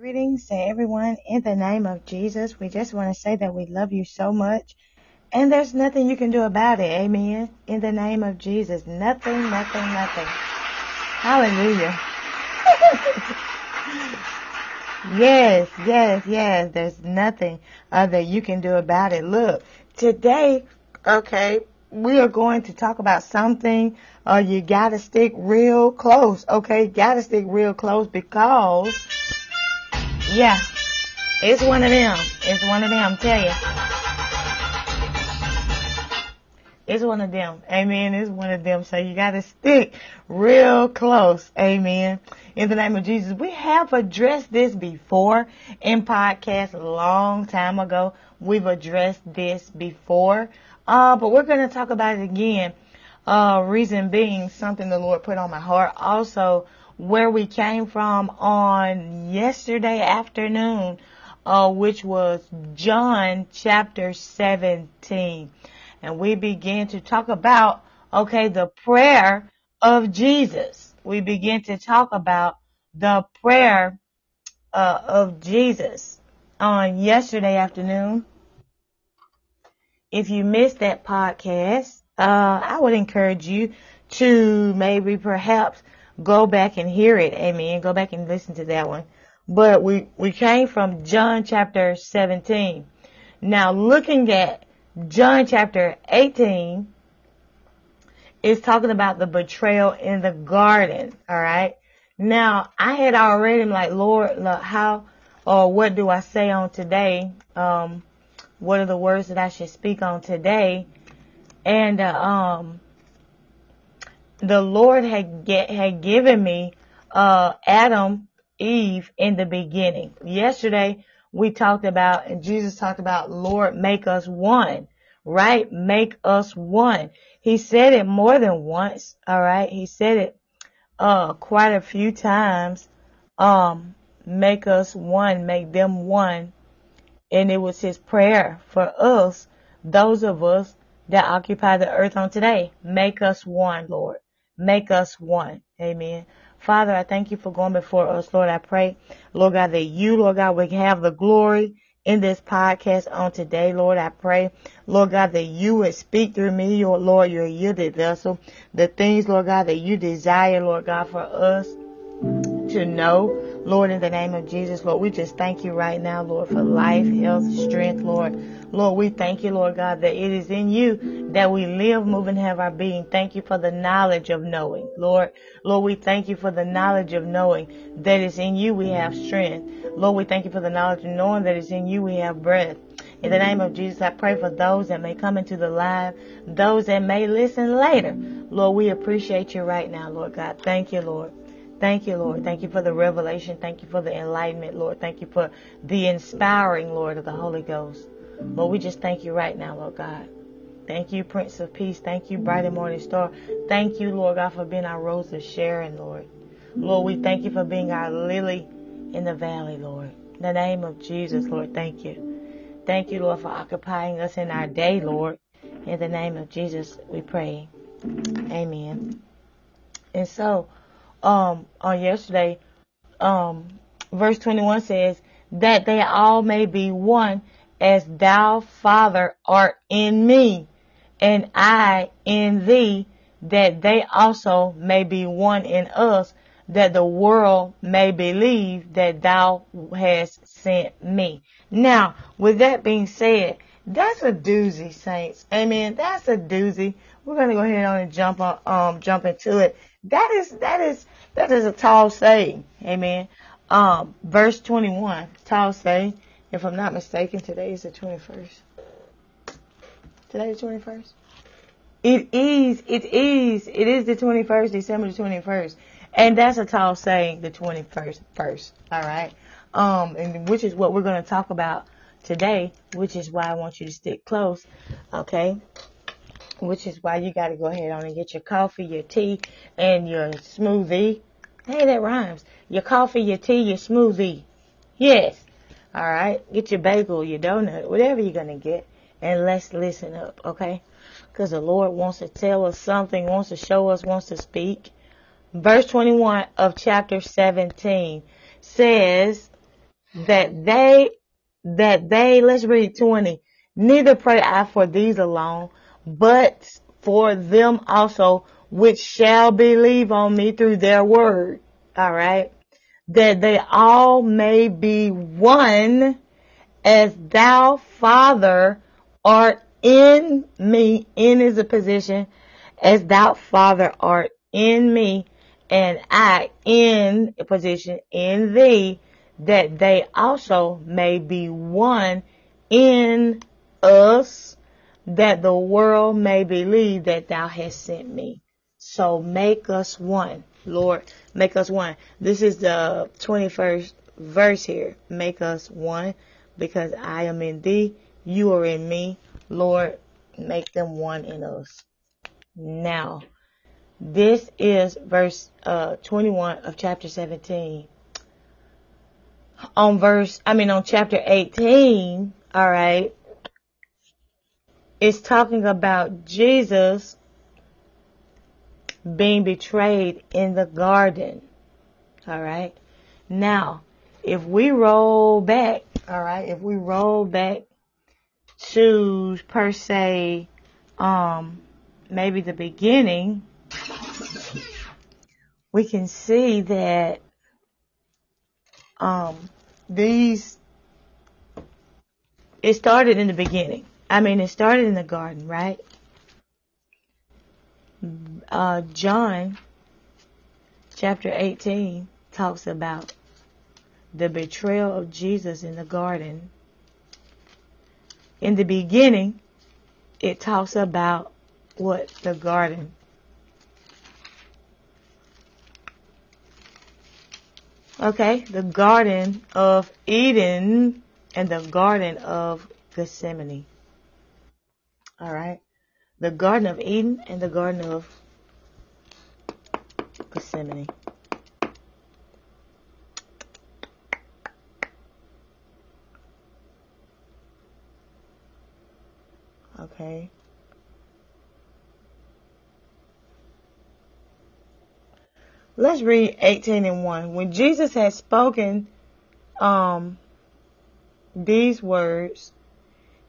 Greetings to everyone in the name of Jesus. We just want to say that we love you so much and there's nothing you can do about it. Amen. In the name of Jesus. Nothing, nothing, nothing. Hallelujah. yes, yes, yes. There's nothing uh, that you can do about it. Look, today, okay, we are going to talk about something uh, you gotta stick real close. Okay, gotta stick real close because yeah, it's one of them. It's one of them. Tell you, it's one of them. Amen. It's one of them. So you got to stick real close. Amen. In the name of Jesus, we have addressed this before in podcast a long time ago. We've addressed this before, uh, but we're going to talk about it again. Uh, reason being something the Lord put on my heart. Also where we came from on yesterday afternoon, uh, which was John chapter 17. And we began to talk about, okay, the prayer of Jesus. We began to talk about the prayer uh, of Jesus on yesterday afternoon. If you missed that podcast, uh, I would encourage you to maybe perhaps go back and hear it. Amen. Go back and listen to that one. But we, we came from John chapter 17. Now looking at John chapter 18 is talking about the betrayal in the garden. All right. Now I had already like, Lord, look, how or what do I say on today? Um, what are the words that I should speak on today? And, uh, um, the Lord had get, had given me uh, Adam, Eve in the beginning. Yesterday we talked about, and Jesus talked about, Lord, make us one, right? Make us one. He said it more than once, all right? He said it uh, quite a few times. Um, make us one, make them one. And it was his prayer for us, those of us that occupy the earth on today. Make us one, Lord. Make us one. Amen. Father, I thank you for going before us, Lord. I pray, Lord God, that you, Lord God, will have the glory in this podcast on today, Lord. I pray, Lord God, that you would speak through me, your Lord, your yielded vessel, the things, Lord God, that you desire, Lord God, for us to know. Lord, in the name of Jesus, Lord, we just thank you right now, Lord, for life, health, strength, Lord. Lord, we thank you, Lord God, that it is in you that we live, move, and have our being. Thank you for the knowledge of knowing, Lord. Lord, we thank you for the knowledge of knowing that is in you we have strength. Lord, we thank you for the knowledge of knowing that is in you we have breath. In the name of Jesus, I pray for those that may come into the live, those that may listen later. Lord, we appreciate you right now, Lord God. Thank you, Lord. Thank you, Lord. Thank you for the revelation. Thank you for the enlightenment, Lord. Thank you for the inspiring, Lord, of the Holy Ghost. Lord, we just thank you right now, Lord God. Thank you, Prince of Peace. Thank you, Bright and Morning Star. Thank you, Lord God, for being our Rose of Sharon, Lord. Lord, we thank you for being our lily in the valley, Lord. In the name of Jesus, Lord, thank you. Thank you, Lord, for occupying us in our day, Lord. In the name of Jesus, we pray. Amen. And so, um, on yesterday, um, verse 21 says, that they all may be one as thou, Father, art in me, and I in thee, that they also may be one in us, that the world may believe that thou hast sent me. Now, with that being said, that's a doozy, saints. Amen. That's a doozy. We're gonna go ahead on and jump on, um, jump into it. That is, that is, that is a tall saying. Amen. Um, verse 21, tall saying, if I'm not mistaken, today is the 21st. Today is the 21st? It is, it is, it is the 21st, December the 21st. And that's a tall saying, the 21st, first. Alright? Um, and which is what we're going to talk about today, which is why I want you to stick close. Okay? Which is why you got to go ahead on and get your coffee, your tea, and your smoothie Hey, that rhymes. Your coffee, your tea, your smoothie. Yes. All right. Get your bagel, your donut, whatever you're going to get. And let's listen up, okay? Because the Lord wants to tell us something, wants to show us, wants to speak. Verse 21 of chapter 17 says, that they, that they, let's read 20. Neither pray I for these alone, but for them also which shall believe on me through their word. All right. That they all may be one as thou, Father, art in me. In is a position as thou, Father, art in me and I in a position in thee that they also may be one in us that the world may believe that thou hast sent me. So make us one. Lord, make us one. This is the 21st verse here. Make us one because I am in thee. You are in me. Lord, make them one in us. Now, this is verse uh, 21 of chapter 17. On verse, I mean on chapter 18, alright, it's talking about Jesus being betrayed in the garden. Alright. Now, if we roll back, alright, if we roll back to per se, um, maybe the beginning, we can see that um, these it started in the beginning. I mean, it started in the garden, right? Uh, John chapter 18 talks about the betrayal of Jesus in the garden. In the beginning, it talks about what the garden Okay, the Garden of Eden and the Garden of Gethsemane. Alright, the Garden of Eden and the Garden of Gethsemane. Okay. Let's read 18 and 1. When Jesus had spoken um, these words,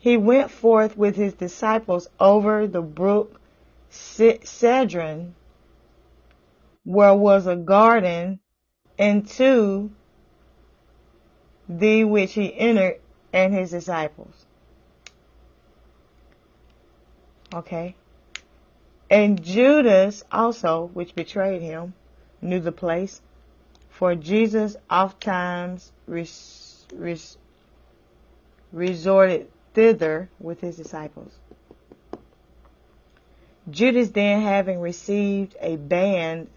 he went forth with his disciples over the brook Cedron, where was a garden, into the which he entered and his disciples. Okay. And Judas also, which betrayed him, knew the place, for Jesus oftentimes res, res, resorted thither with his disciples. Judas then having received a band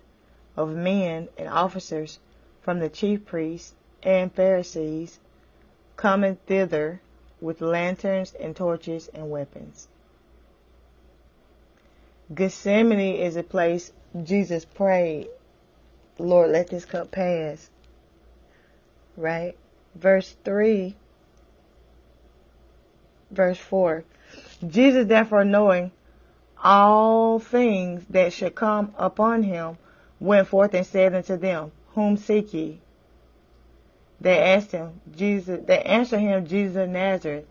of men and officers from the chief priests and Pharisees, coming thither with lanterns and torches and weapons. Gethsemane is a place Jesus prayed Lord, let this cup pass. Right? Verse 3, verse 4. Jesus, therefore, knowing all things that should come upon him, went forth and said unto them, Whom seek ye? They asked him, Jesus, they answered him, Jesus of Nazareth.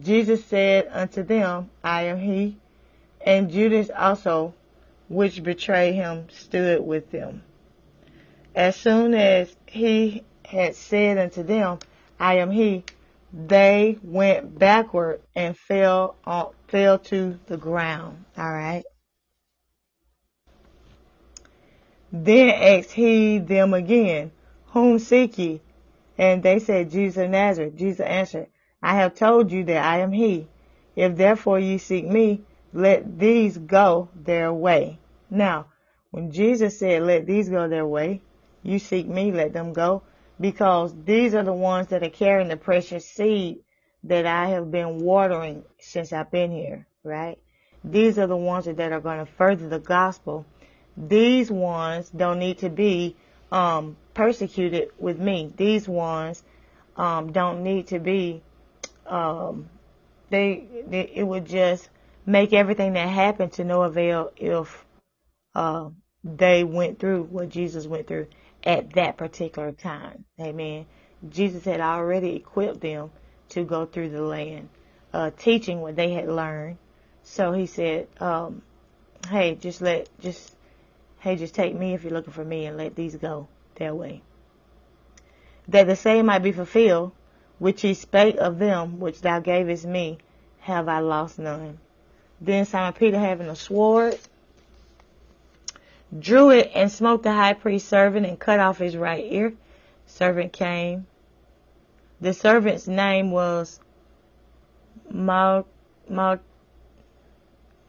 Jesus said unto them, I am he. And Judas also, which betrayed him, stood with them. As soon as he had said unto them, I am he, they went backward and fell on, fell to the ground. All right. Then asked he them again, Whom seek ye? And they said, Jesus of Nazareth. Jesus answered, I have told you that I am he. If therefore ye seek me, let these go their way. Now, when Jesus said, let these go their way, you seek me, let them go. Because these are the ones that are carrying the precious seed that I have been watering since I've been here, right? These are the ones that are going to further the gospel. These ones don't need to be um, persecuted with me. These ones um, don't need to be. Um, they, they, it would just make everything that happened to no avail if uh, they went through what Jesus went through at that particular time. Amen. Jesus had already equipped them to go through the land, uh, teaching what they had learned. So he said, um, "Hey, just let just hey, just take me if you're looking for me, and let these go their way." That the same might be fulfilled, which he spake of them which thou gavest me, have I lost none. Then Simon Peter, having a sword, drew it and smote the high priest's servant and cut off his right ear. Servant came. The servant's name was Mal, Mal,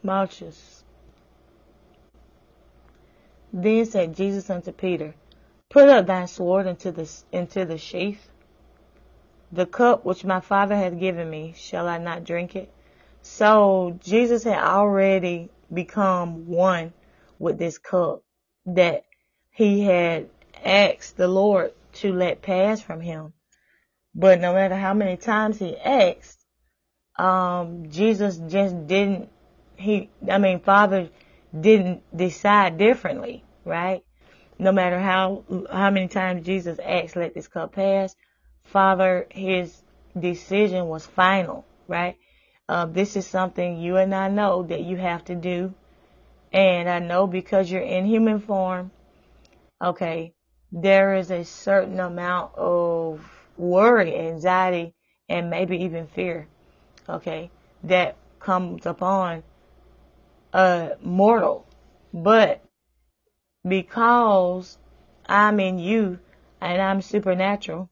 Malchus. Then said Jesus unto Peter, Put up thy sword into the, into the sheath. The cup which my Father hath given me, shall I not drink it? So Jesus had already become one with this cup that he had asked the Lord to let pass from him. But no matter how many times he asked, um, Jesus just didn't, he, I mean, Father didn't decide differently, right? no matter how how many times Jesus asked, "Let this cup pass," Father, His decision was final, right? Uh, this is something you and I know that you have to do, and I know because you're in human form. Okay, there is a certain amount of worry, anxiety, and maybe even fear. Okay, that comes upon a mortal, but because I'm in you and I'm supernatural,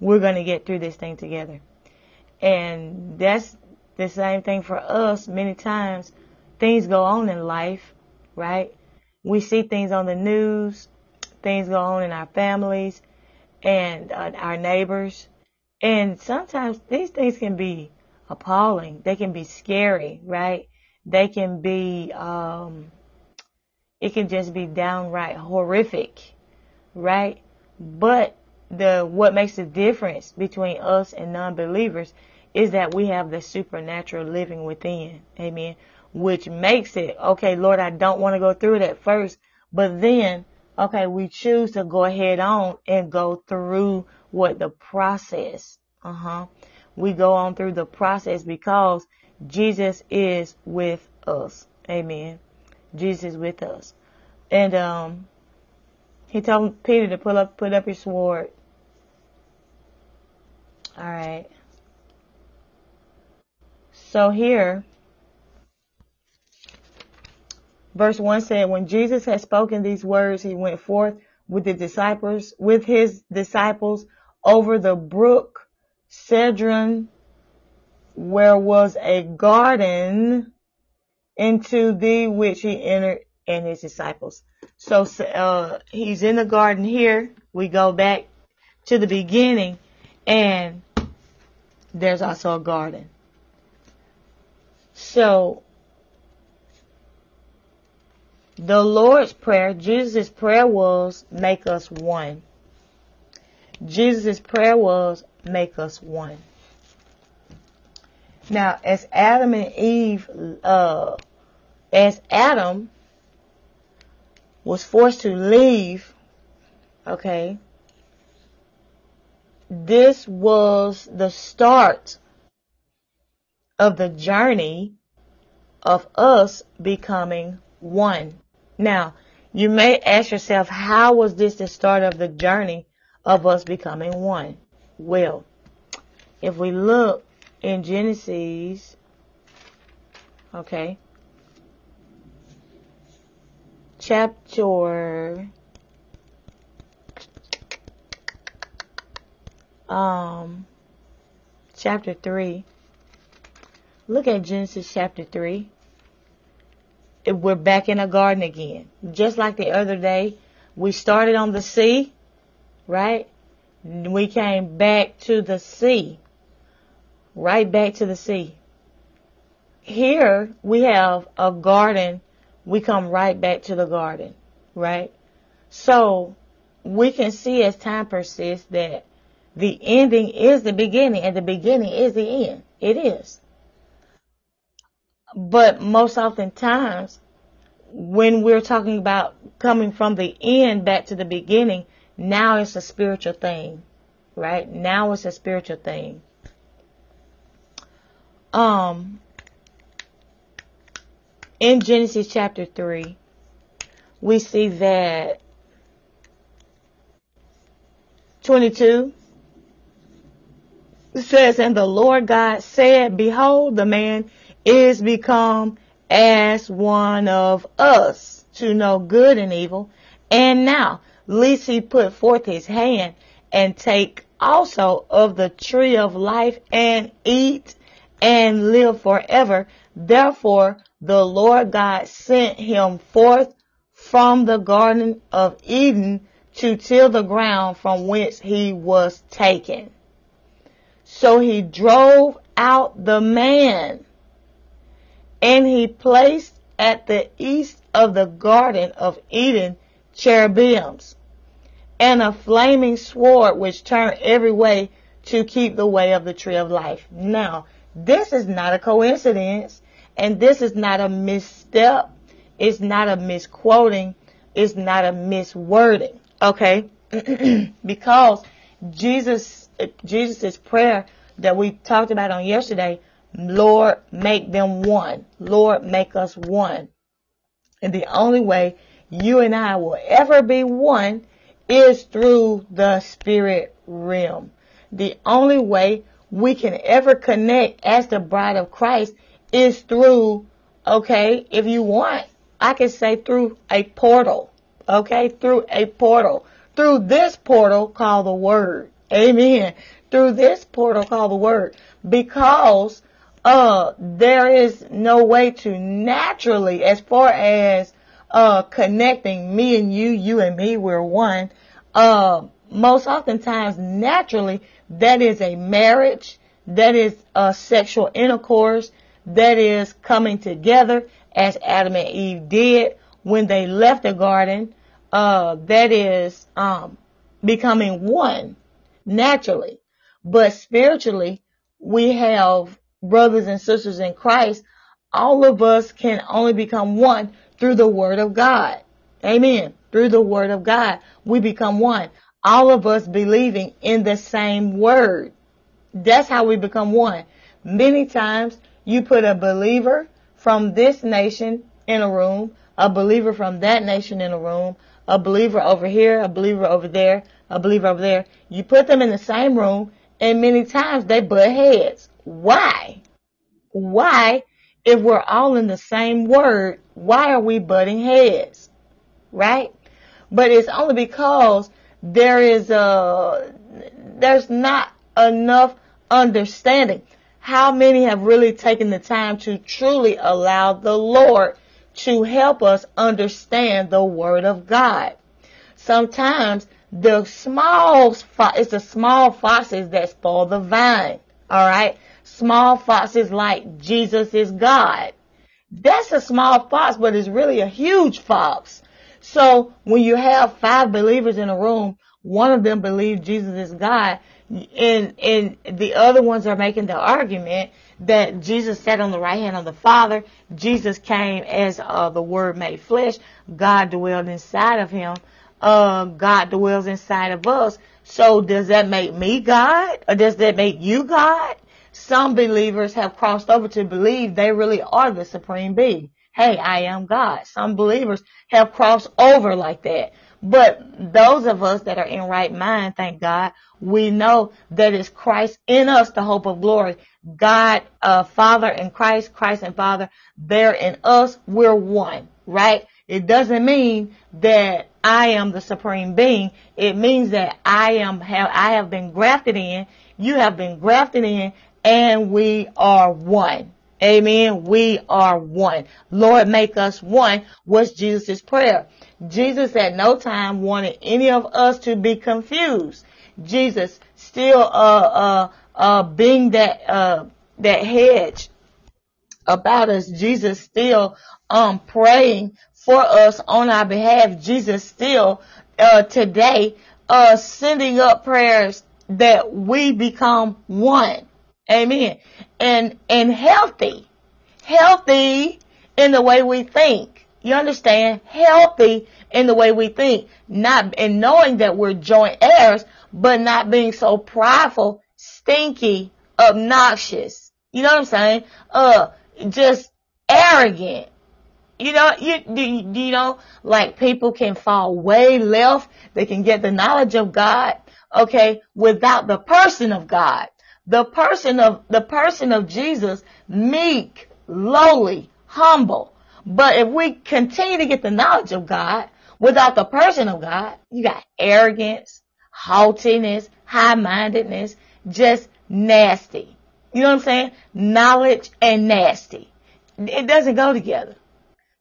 we're going to get through this thing together. And that's the same thing for us. Many times things go on in life, right? We see things on the news, things go on in our families and uh, our neighbors. And sometimes these things can be appalling. They can be scary, right? They can be, um, it can just be downright horrific, right? But the what makes the difference between us and non-believers is that we have the supernatural living within. Amen. Which makes it, okay, Lord, I don't want to go through it at first, but then, okay, we choose to go ahead on and go through what the process. Uh huh. We go on through the process because Jesus is with us. Amen. Jesus is with us. And um, he told Peter to pull up, put up your sword. All right. So here, verse one said, when Jesus had spoken these words, he went forth with the disciples, with his disciples over the brook Cedron, where was a garden into the which he entered and his disciples. So uh, he's in the garden here. We go back to the beginning, and there's also a garden. So the Lord's prayer, Jesus' prayer was make us one. Jesus' prayer was make us one. Now, as Adam and Eve, uh, as Adam was forced to leave, okay, this was the start of the journey of us becoming one. Now, you may ask yourself, how was this the start of the journey of us becoming one? Well, if we look in Genesis, okay, chapter um chapter 3 look at genesis chapter 3 we're back in a garden again just like the other day we started on the sea right we came back to the sea right back to the sea here we have a garden we come right back to the garden, right? So we can see as time persists that the ending is the beginning and the beginning is the end. It is. But most oftentimes, when we're talking about coming from the end back to the beginning, now it's a spiritual thing. right? Now it's a spiritual thing. Um, in Genesis chapter 3, we see that 22 says, And the Lord God said, Behold, the man is become as one of us to know good and evil. And now, lest he put forth his hand and take also of the tree of life and eat and live forever. Therefore, the Lord God sent him forth from the garden of Eden to till the ground from whence he was taken. So he drove out the man and he placed at the east of the garden of Eden cherubims and a flaming sword which turned every way to keep the way of the tree of life. Now, this is not a coincidence and this is not a misstep. It's not a misquoting. It's not a miswording. Okay? because Jesus, uh, Jesus' prayer that we talked about on yesterday, Lord, make them one. Lord, make us one. And the only way you and I will ever be one is through the spirit realm. The only way we can ever connect as the bride of Christ is through, okay, if you want, I can say through a portal, okay, through a portal, through this portal called the Word. Amen. Through this portal called the Word. Because, uh, there is no way to naturally, as far as, uh, connecting me and you, you and me, we're one, uh, most oftentimes naturally, that is a marriage, that is a sexual intercourse, that is coming together as Adam and Eve did when they left the garden, uh, that is, um, becoming one naturally. But spiritually, we have brothers and sisters in Christ. All of us can only become one through the word of God. Amen. Through the word of God, we become one. All of us believing in the same word. That's how we become one. Many times you put a believer from this nation in a room, a believer from that nation in a room, a believer over here, a believer over there, a believer over there. You put them in the same room and many times they butt heads. Why? Why, if we're all in the same word, why are we butting heads? Right? But it's only because there is a, there's not enough understanding. How many have really taken the time to truly allow the Lord to help us understand the Word of God? Sometimes the small, it's the small foxes that spoil the vine. Alright? Small foxes like Jesus is God. That's a small fox, but it's really a huge fox. So when you have five believers in a room, one of them believes Jesus is God, and and the other ones are making the argument that Jesus sat on the right hand of the Father. Jesus came as uh, the Word made flesh. God dwelled inside of him uh, God dwells inside of us. So does that make me God? Or does that make you God? Some believers have crossed over to believe they really are the supreme being. Hey, I am God. Some believers have crossed over like that. But those of us that are in right mind, thank God, we know that it's Christ in us, the hope of glory. God, uh, Father and Christ, Christ and Father, they're in us. We're one, right? It doesn't mean that I am the supreme being. It means that I am, have, I have been grafted in, you have been grafted in, and we are one. Amen. We are one. Lord, make us one was Jesus' prayer. Jesus at no time wanted any of us to be confused. Jesus still, uh, uh, uh, being that, uh, that hedge about us. Jesus still, um, praying for us on our behalf. Jesus still uh, today uh, sending up prayers that we become one. Amen. And and healthy, healthy in the way we think. You understand? Healthy in the way we think, not and knowing that we're joint heirs, but not being so prideful, stinky, obnoxious. You know what I'm saying? Uh, just arrogant. You know, you, do, you know, like people can fall way left. They can get the knowledge of God, okay, without the person of God. The person of, the person of Jesus, meek, lowly, humble. But if we continue to get the knowledge of God without the person of God, you got arrogance, haughtiness, high-mindedness, just nasty. You know what I'm saying? Knowledge and nasty. It doesn't go together.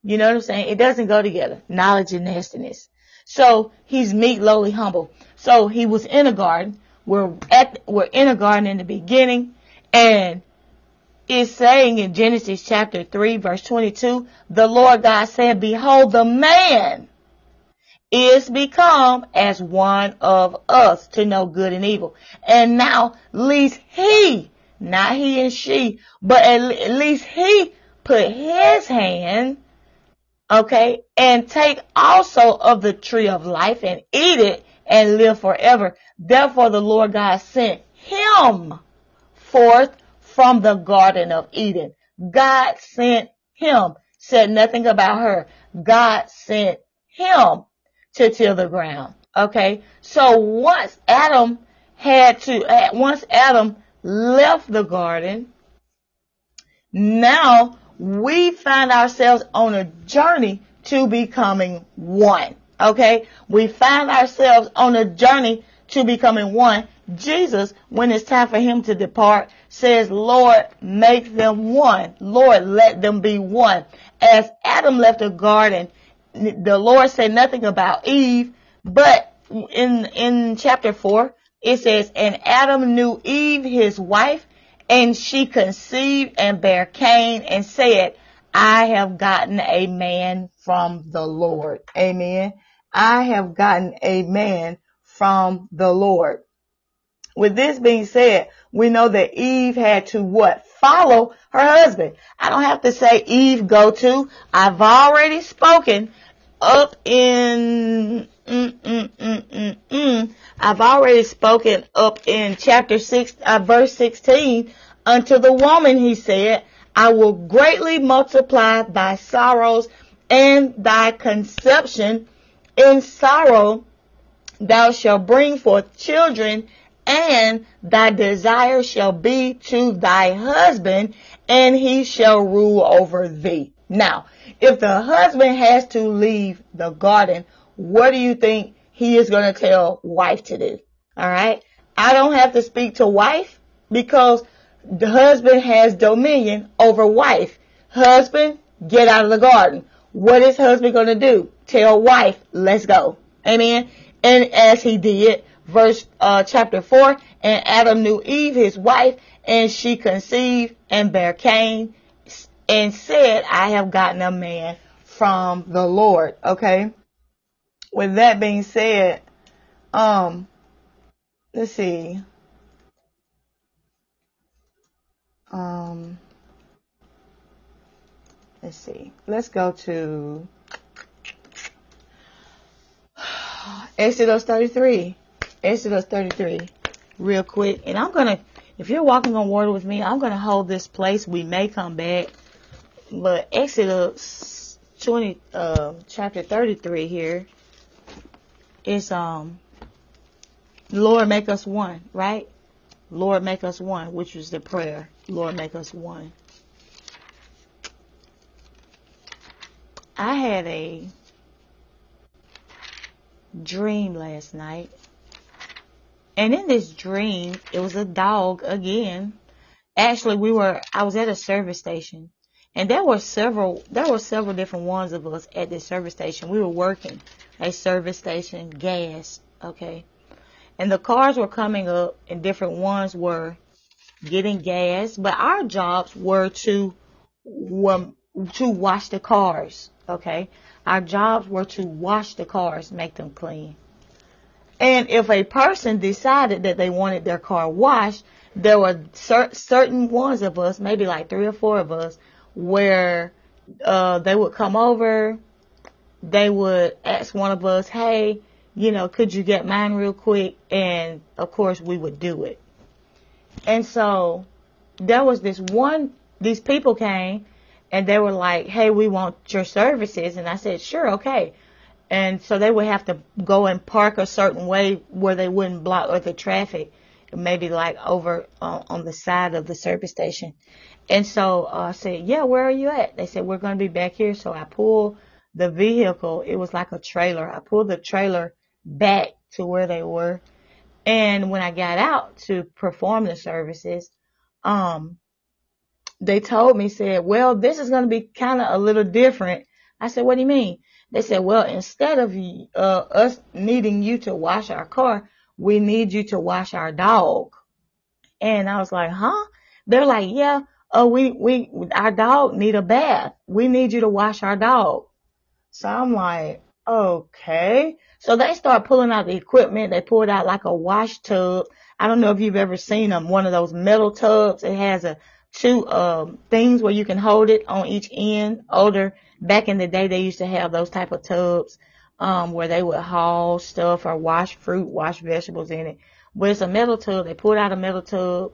You know what I'm saying? It doesn't go together. Knowledge and nastiness. So he's meek, lowly, humble. So he was in a garden. We're at, we're in a garden in the beginning and it's saying in Genesis chapter 3 verse 22, the Lord God said, behold, the man is become as one of us to know good and evil. And now, at least he, not he and she, but at least he put his hand, okay, and take also of the tree of life and eat it and live forever. Therefore the Lord God sent him forth from the Garden of Eden. God sent him, said nothing about her. God sent him to till the ground. Okay. So once Adam had to, uh, once Adam left the garden, now we find ourselves on a journey to becoming one. Okay. We find ourselves on a journey to becoming one. Jesus, when it's time for him to depart, says, Lord, make them one. Lord, let them be one. As Adam left the garden, the Lord said nothing about Eve, but in, in chapter four, it says, and Adam knew Eve, his wife, and she conceived and bare Cain and said, I have gotten a man from the Lord. Amen. I have gotten a man from the Lord. With this being said, we know that Eve had to what? Follow her husband. I don't have to say Eve go to. I've already spoken up in, mm, mm, mm, mm I've already spoken up in chapter 6, uh, verse 16. Unto the woman he said, I will greatly multiply thy sorrows and thy conception. In sorrow thou shalt bring forth children and thy desire shall be to thy husband and he shall rule over thee. Now, if the husband has to leave the garden, what do you think he is going to tell wife to do? All right. I don't have to speak to wife because the husband has dominion over wife. Husband, get out of the garden. What is husband going to do? Tell wife, let's go. Amen. And as he did, verse, uh, chapter four, and Adam knew Eve, his wife, and she conceived and bare Cain and said, I have gotten a man from the Lord. Okay. With that being said, um, let's see. Um, let's see. Let's go to Exodus 33. Exodus 33 real quick. And I'm going to, if you're walking on water with me, I'm going to hold this place. We may come back. But Exodus 20, uh, chapter 33 here is, um, Lord make us one, right? Lord make us one, which was the prayer. Lord make us one. I had a dream last night. And in this dream, it was a dog again. Actually, we were, I was at a service station and there were several, there were several different ones of us at this service station. We were working a service station, gas, okay. And the cars were coming up and different ones were getting gas, but our jobs were to, were to wash the cars, okay. Our jobs were to wash the cars, make them clean. And if a person decided that they wanted their car washed, there were cer- certain ones of us, maybe like three or four of us, where uh, they would come over, they would ask one of us, hey, you know, could you get mine real quick? And of course we would do it. And so there was this one, these people came and they were like, Hey, we want your services. And I said, sure. Okay. And so they would have to go and park a certain way where they wouldn't block or the traffic, maybe like over uh, on the side of the service station. And so uh, I said, yeah, where are you at? They said, we're going to be back here. So I pulled the vehicle. It was like a trailer. I pulled the trailer back to where they were. And when I got out to perform the services, um, they told me, said, well, this is going to be kind of a little different. I said, what do you mean? They said, well, instead of uh, us needing you to wash our car, we need you to wash our dog. And I was like, huh? They're like, yeah, oh, we, we, our dog need a bath. We need you to wash our dog. So I'm like, okay. So they start pulling out the equipment. They pulled out like a wash tub. I don't know if you've ever seen them, one of those metal tubs. It has a two um, things where you can hold it on each end. Older back in the day, they used to have those type of tubs um, where they would haul stuff or wash fruit, wash vegetables in it. But it's a metal tub. They pulled out a metal tub,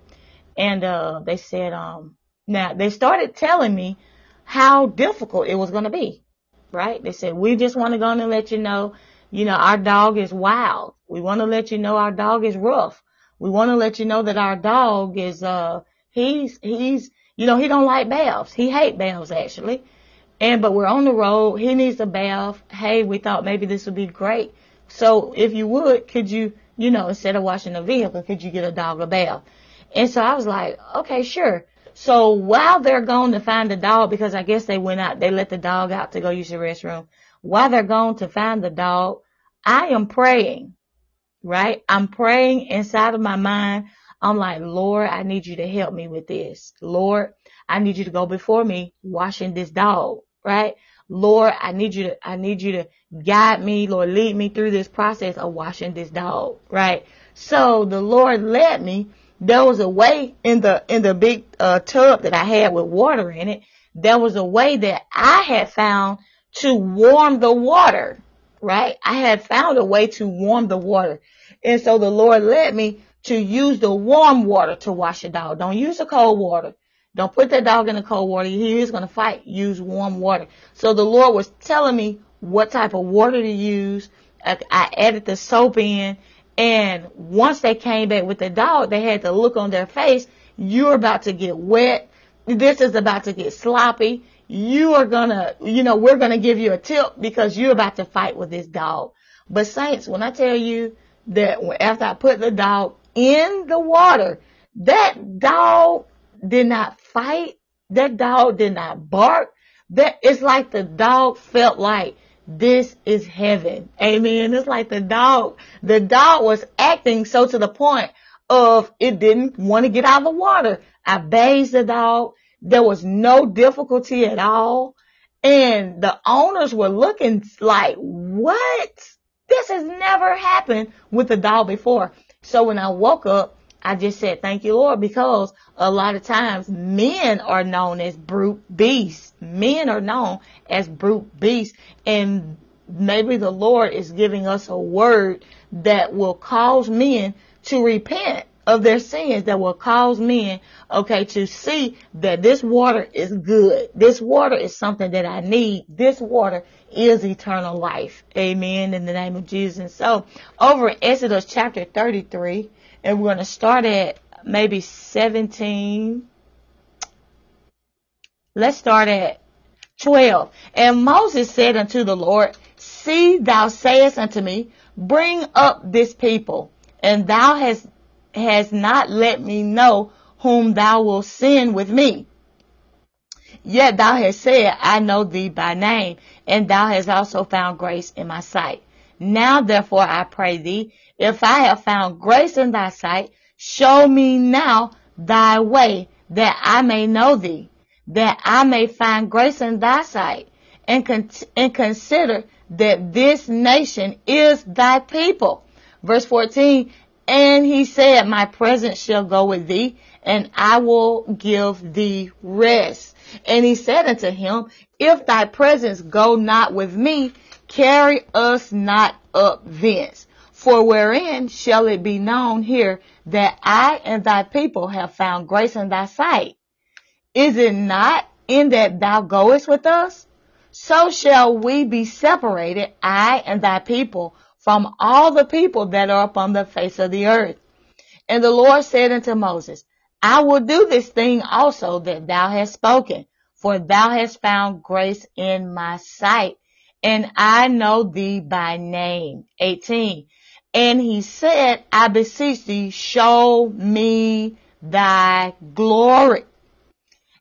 and uh, they said, um, now they started telling me how difficult it was going to be. Right? They said we just want to go in and let you know, you know, our dog is wild. We want to let you know our dog is rough. We want to let you know that our dog is uh he's he's you know he don't like baths. He hate baths actually. And but we're on the road. He needs a bath. Hey, we thought maybe this would be great. So if you would, could you, you know, instead of washing the vehicle, could you get a dog a bath? And so I was like, okay, sure. So while they're going to find the dog, because I guess they went out, they let the dog out to go use the restroom. While they're going to find the dog, I am praying, right? I'm praying inside of my mind. I'm like, Lord, I need you to help me with this. Lord, I need you to go before me washing this dog, right? Lord, I need you to, I need you to guide me, Lord, lead me through this process of washing this dog, right? So the Lord led me. There was a way in the, in the big uh, tub that I had with water in it. There was a way that I had found to warm the water, right? I had found a way to warm the water. And so the Lord led me to use the warm water to wash the dog. Don't use the cold water. Don't put that dog in the cold water. He is going to fight. Use warm water. So the Lord was telling me what type of water to use. I, I added the soap in. And once they came back with the dog, they had the look on their face. You're about to get wet. This is about to get sloppy. You are gonna, you know, we're gonna give you a tip because you're about to fight with this dog. But saints, when I tell you that after I put the dog in the water, that dog did not fight. That dog did not bark. That it's like the dog felt like this is heaven. Amen. It's like the dog, the dog was acting so to the point of it didn't want to get out of the water. I bathed the dog. There was no difficulty at all. And the owners were looking like, what? This has never happened with the dog before. So when I woke up, I just said, thank you, Lord, because a lot of times men are known as brute beasts. Men are known as brute beasts. And maybe the Lord is giving us a word that will cause men to repent of their sins that will cause men, okay, to see that this water is good. This water is something that I need. This water is eternal life. Amen. In the name of Jesus. And so over in Exodus chapter 33, and we're going to start at maybe 17. Let's start at 12. And Moses said unto the Lord, See, thou sayest unto me, Bring up this people, and thou hast, hast not let me know whom thou wilt send with me. Yet thou hast said, I know thee by name, and thou hast also found grace in my sight. Now therefore I pray thee, if I have found grace in thy sight, show me now thy way that I may know thee, that I may find grace in thy sight and, con- and consider that this nation is thy people. Verse 14, and he said, my presence shall go with thee and I will give thee rest. And he said unto him, if thy presence go not with me, carry us not up thence. For wherein shall it be known here that I and thy people have found grace in thy sight? Is it not in that thou goest with us? So shall we be separated, I and thy people, from all the people that are upon the face of the earth. And the Lord said unto Moses, I will do this thing also that thou hast spoken, for thou hast found grace in my sight, and I know thee by name. 18. And he said, I beseech thee, show me thy glory.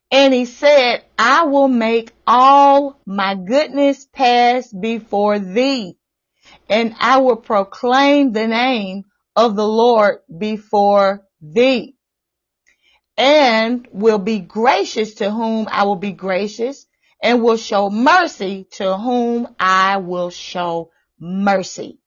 And he said, I will make all my goodness pass before thee, and I will proclaim the name of the Lord before thee, and will be gracious to whom I will be gracious, and will show mercy to whom I will show mercy.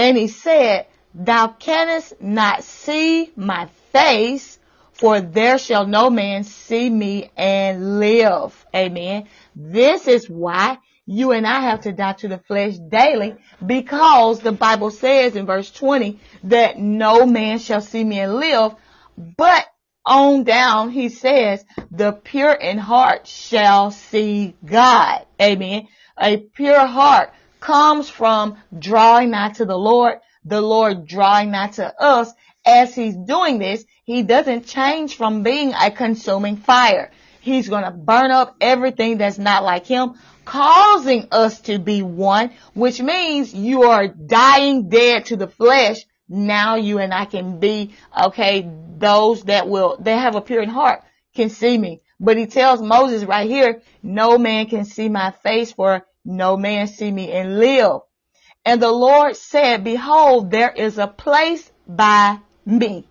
And he said, Thou canst not see my face, for there shall no man see me and live. Amen. This is why you and I have to die to the flesh daily because the Bible says in verse 20 that no man shall see me and live, but on down he says the pure in heart shall see God. Amen. A pure heart comes from drawing nigh to the Lord, the Lord drawing nigh to us. As he's doing this, he doesn't change from being a consuming fire. He's going to burn up everything that's not like him, causing us to be one, which means you are dying dead to the flesh. Now you and I can be, okay, those that will, they have a pure heart can see me. But he tells Moses right here, no man can see my face for no man see me and live. And the Lord said, behold, there is a place by me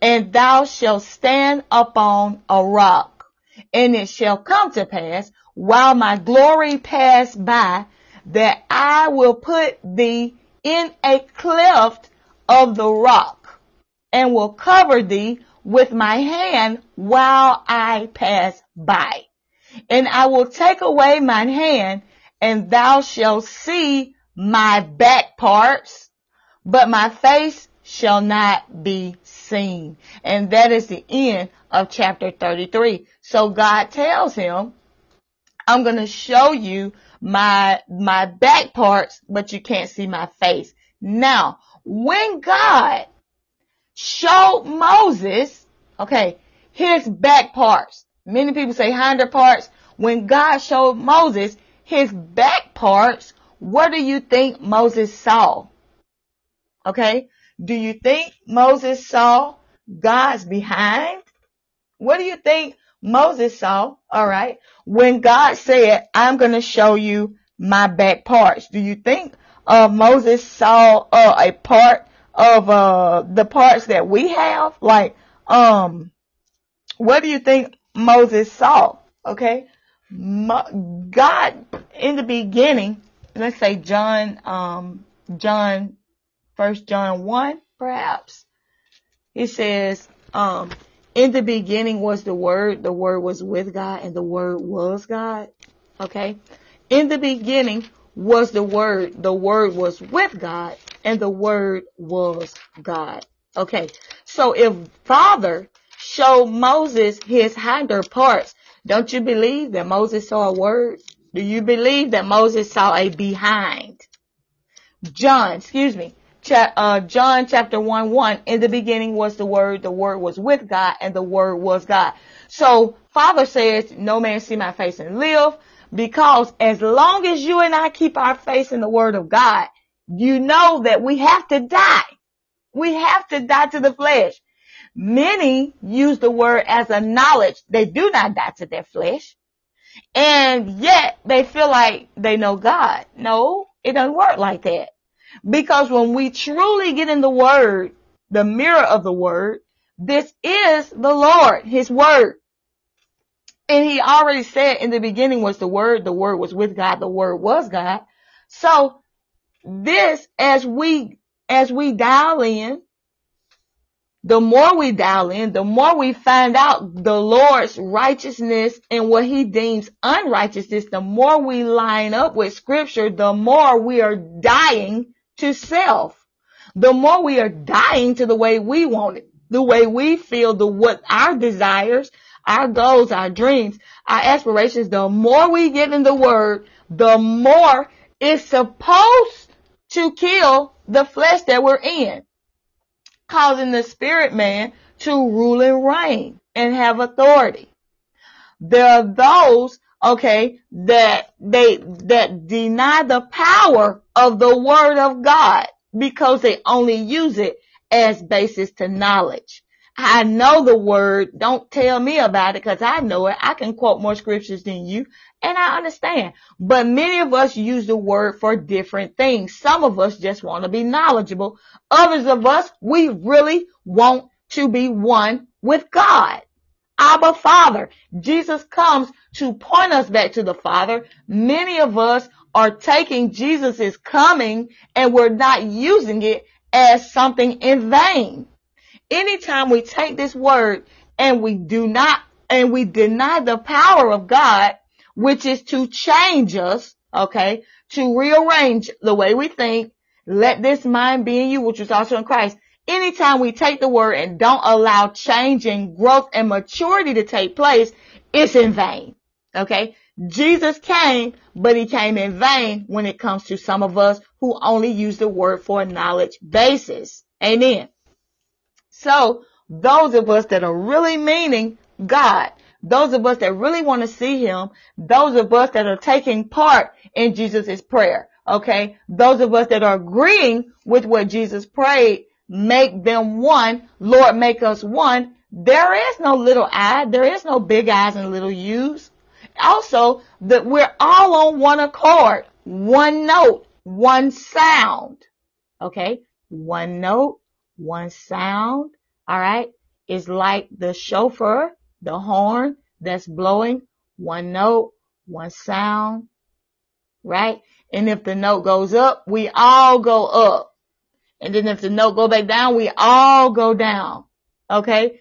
and thou shalt stand upon a rock. And it shall come to pass while my glory pass by that I will put thee in a cleft of the rock and will cover thee with my hand while I pass by. And I will take away mine hand and thou shalt see my back parts, but my face shall not be seen. And that is the end of chapter 33. So God tells him, I'm going to show you my, my back parts, but you can't see my face. Now, when God showed Moses, okay, his back parts, many people say hinder parts. When God showed Moses his back parts, what do you think Moses saw? Okay. Do you think Moses saw God's behind? What do you think Moses saw? All right. When God said, I'm going to show you my back parts. Do you think uh, Moses saw uh, a part of uh, the parts that we have? Like, um, what do you think Moses saw? Okay. God in the beginning, let's say John, um, John First John 1, perhaps. It says, um, in the beginning was the Word, the Word was with God, and the Word was God. Okay? In the beginning was the Word, the Word was with God, and the Word was God. Okay? So if Father showed Moses his hinder parts, don't you believe that Moses saw a word? Do you believe that Moses saw a behind? John, excuse me, cha- uh, John chapter 1 1, in the beginning was the Word, the Word was with God, and the Word was God. So, Father says, no man see my face and live, because as long as you and I keep our face in the Word of God, you know that we have to die. We have to die to the flesh. Many use the word as a knowledge. They do not die to their flesh. And yet they feel like they know God. No, it doesn't work like that. Because when we truly get in the word, the mirror of the word, this is the Lord, his word. And he already said in the beginning was the word, the word was with God, the word was God. So this, as we, as we dial in the more we dial in, the more we find out the Lord's righteousness and what he deems unrighteousness, the more we line up with scripture, the more we are dying to self. The more we are dying to the way we want it, the way we feel, the what our desires, our goals, our dreams, our aspirations, the more we get in the word, the more it's supposed to kill the flesh that we're in causing the spirit man to rule and reign and have authority. There are those, okay, that they, that deny the power of the word of God because they only use it as basis to knowledge. I know the word. Don't tell me about it because I know it. I can quote more scriptures than you and I understand. But many of us use the word for different things. Some of us just want to be knowledgeable. Others of us, we really want to be one with God. Abba Father. Jesus comes to point us back to the Father. Many of us are taking Jesus' coming and we're not using it as something in vain. Anytime we take this word and we do not, and we deny the power of God, which is to change us, okay, to rearrange the way we think, let this mind be in you, which was also in Christ. Anytime we take the word and don't allow change and growth and maturity to take place, it's in vain. Okay. Jesus came, but he came in vain when it comes to some of us who only use the word for a knowledge basis. Amen. So those of us that are really meaning God, those of us that really want to see him, those of us that are taking part in Jesus' prayer, okay? Those of us that are agreeing with what Jesus prayed, make them one, Lord, make us one. There is no little I, there is no big eyes and little U's. Also, that we're all on one accord, one note, one sound, okay? One note, one sound, alright? Is like the shofar, the horn that's blowing one note, one sound, right? And if the note goes up, we all go up. And then if the note go back down, we all go down. Okay?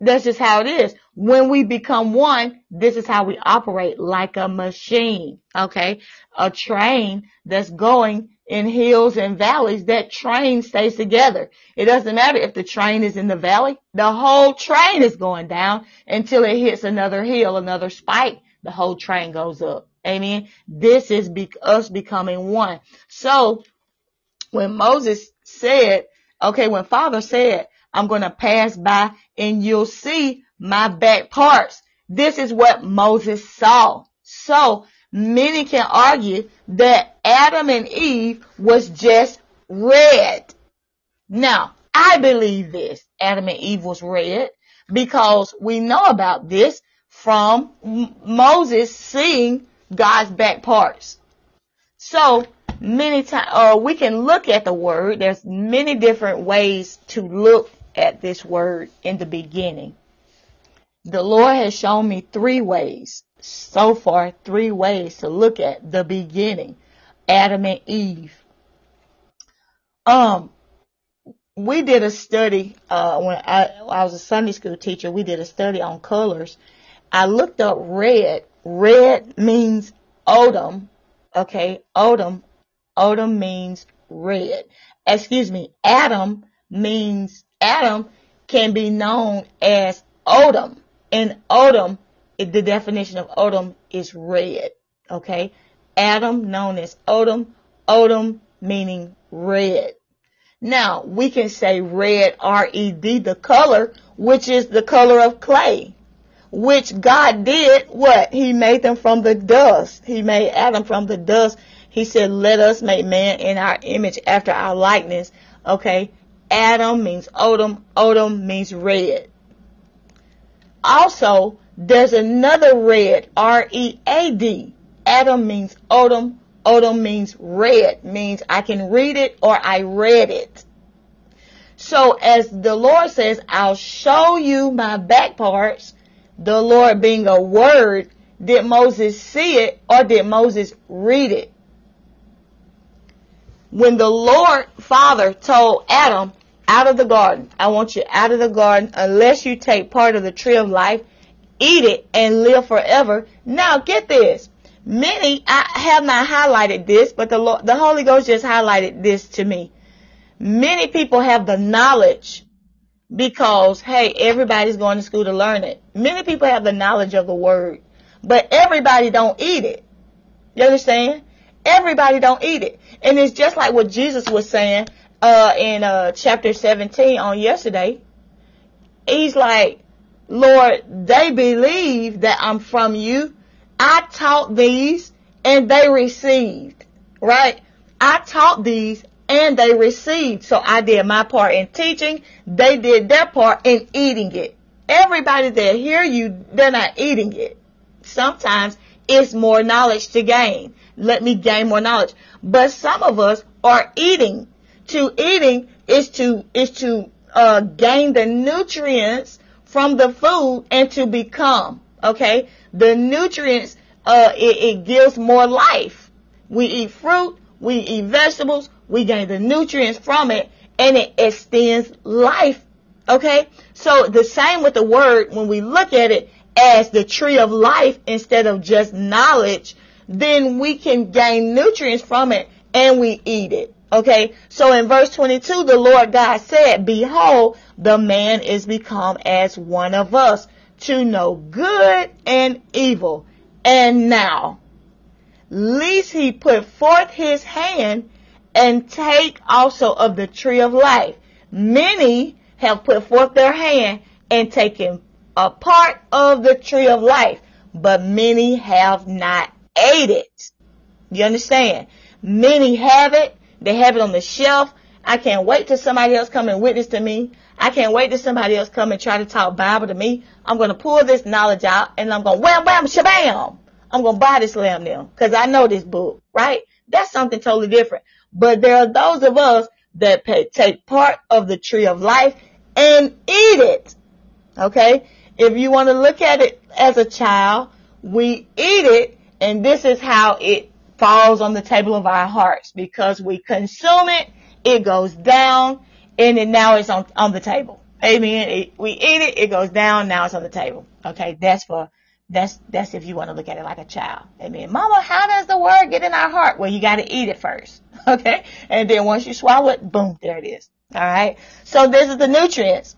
That's just how it is. When we become one, this is how we operate like a machine. Okay? A train that's going in hills and valleys, that train stays together. It doesn't matter if the train is in the valley. The whole train is going down until it hits another hill, another spike. The whole train goes up. Amen. This is be- us becoming one. So when Moses said, okay, when father said, I'm going to pass by and you'll see my back parts. This is what Moses saw. So many can argue that Adam and Eve was just red. Now, I believe this. Adam and Eve was red because we know about this from Moses seeing God's back parts. So many times, or uh, we can look at the word. There's many different ways to look at this word in the beginning. The Lord has shown me three ways so far three ways to look at the beginning, Adam and Eve. Um, we did a study uh, when I, I was a Sunday school teacher. We did a study on colors. I looked up red. Red means odom. Okay, odom. Odom means red. Excuse me. Adam means Adam can be known as odom, and odom the definition of Odom is red. Okay. Adam known as Odom. Odom meaning red. Now we can say red, R-E-D, the color, which is the color of clay, which God did what? He made them from the dust. He made Adam from the dust. He said, let us make man in our image after our likeness. Okay. Adam means Odom. Odom means red. Also, there's another red, R-E-A-D. Adam means Odom. Odom means red, means I can read it or I read it. So as the Lord says, I'll show you my back parts, the Lord being a word, did Moses see it or did Moses read it? When the Lord Father told Adam, out of the garden. I want you out of the garden unless you take part of the tree of life, eat it, and live forever. Now get this. Many, I have not highlighted this, but the Lord, the Holy Ghost just highlighted this to me. Many people have the knowledge because, hey, everybody's going to school to learn it. Many people have the knowledge of the word, but everybody don't eat it. You understand? Everybody don't eat it. And it's just like what Jesus was saying, uh, in, uh, chapter 17 on yesterday. He's like, Lord, they believe that I'm from you. I taught these and they received, right? I taught these and they received. So I did my part in teaching. They did their part in eating it. Everybody that hear you, they're not eating it. Sometimes it's more knowledge to gain. Let me gain more knowledge. But some of us are eating. To eating is to, is to, uh, gain the nutrients from the food and to become. Okay? The nutrients, uh, it, it gives more life. We eat fruit, we eat vegetables, we gain the nutrients from it, and it extends life. Okay? So the same with the word, when we look at it as the tree of life instead of just knowledge, then we can gain nutrients from it and we eat it. Okay, so in verse 22, the Lord God said, Behold, the man is become as one of us to know good and evil. And now, lest he put forth his hand and take also of the tree of life. Many have put forth their hand and taken a part of the tree of life, but many have not ate it. You understand? Many have it they have it on the shelf. I can't wait till somebody else come and witness to me. I can't wait till somebody else come and try to talk Bible to me. I'm going to pull this knowledge out and I'm going to wham wham shabam. I'm going to buy this lamb now because I know this book, right? That's something totally different. But there are those of us that pay, take part of the tree of life and eat it. Okay? If you want to look at it as a child, we eat it and this is how it falls on the table of our hearts because we consume it, it goes down, and then now it's on, on the table. Amen. It, we eat it, it goes down, now it's on the table. Okay, that's for, that's, that's if you want to look at it like a child. Amen. Mama, how does the word get in our heart? Well, you gotta eat it first. Okay? And then once you swallow it, boom, there it is. Alright? So this is the nutrients.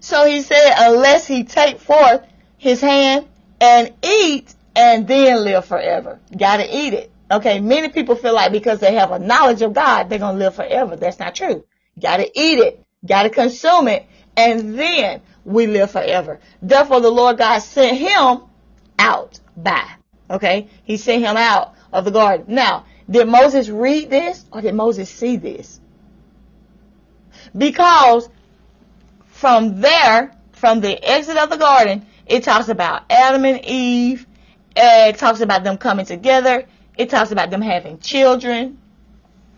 So he said, unless he take forth his hand and eat, and then live forever. Gotta eat it. Okay, many people feel like because they have a knowledge of God, they're gonna live forever. That's not true. Gotta eat it. Gotta consume it. And then we live forever. Therefore the Lord God sent him out by. Okay? He sent him out of the garden. Now, did Moses read this or did Moses see this? Because from there, from the exit of the garden, it talks about Adam and Eve it talks about them coming together. It talks about them having children.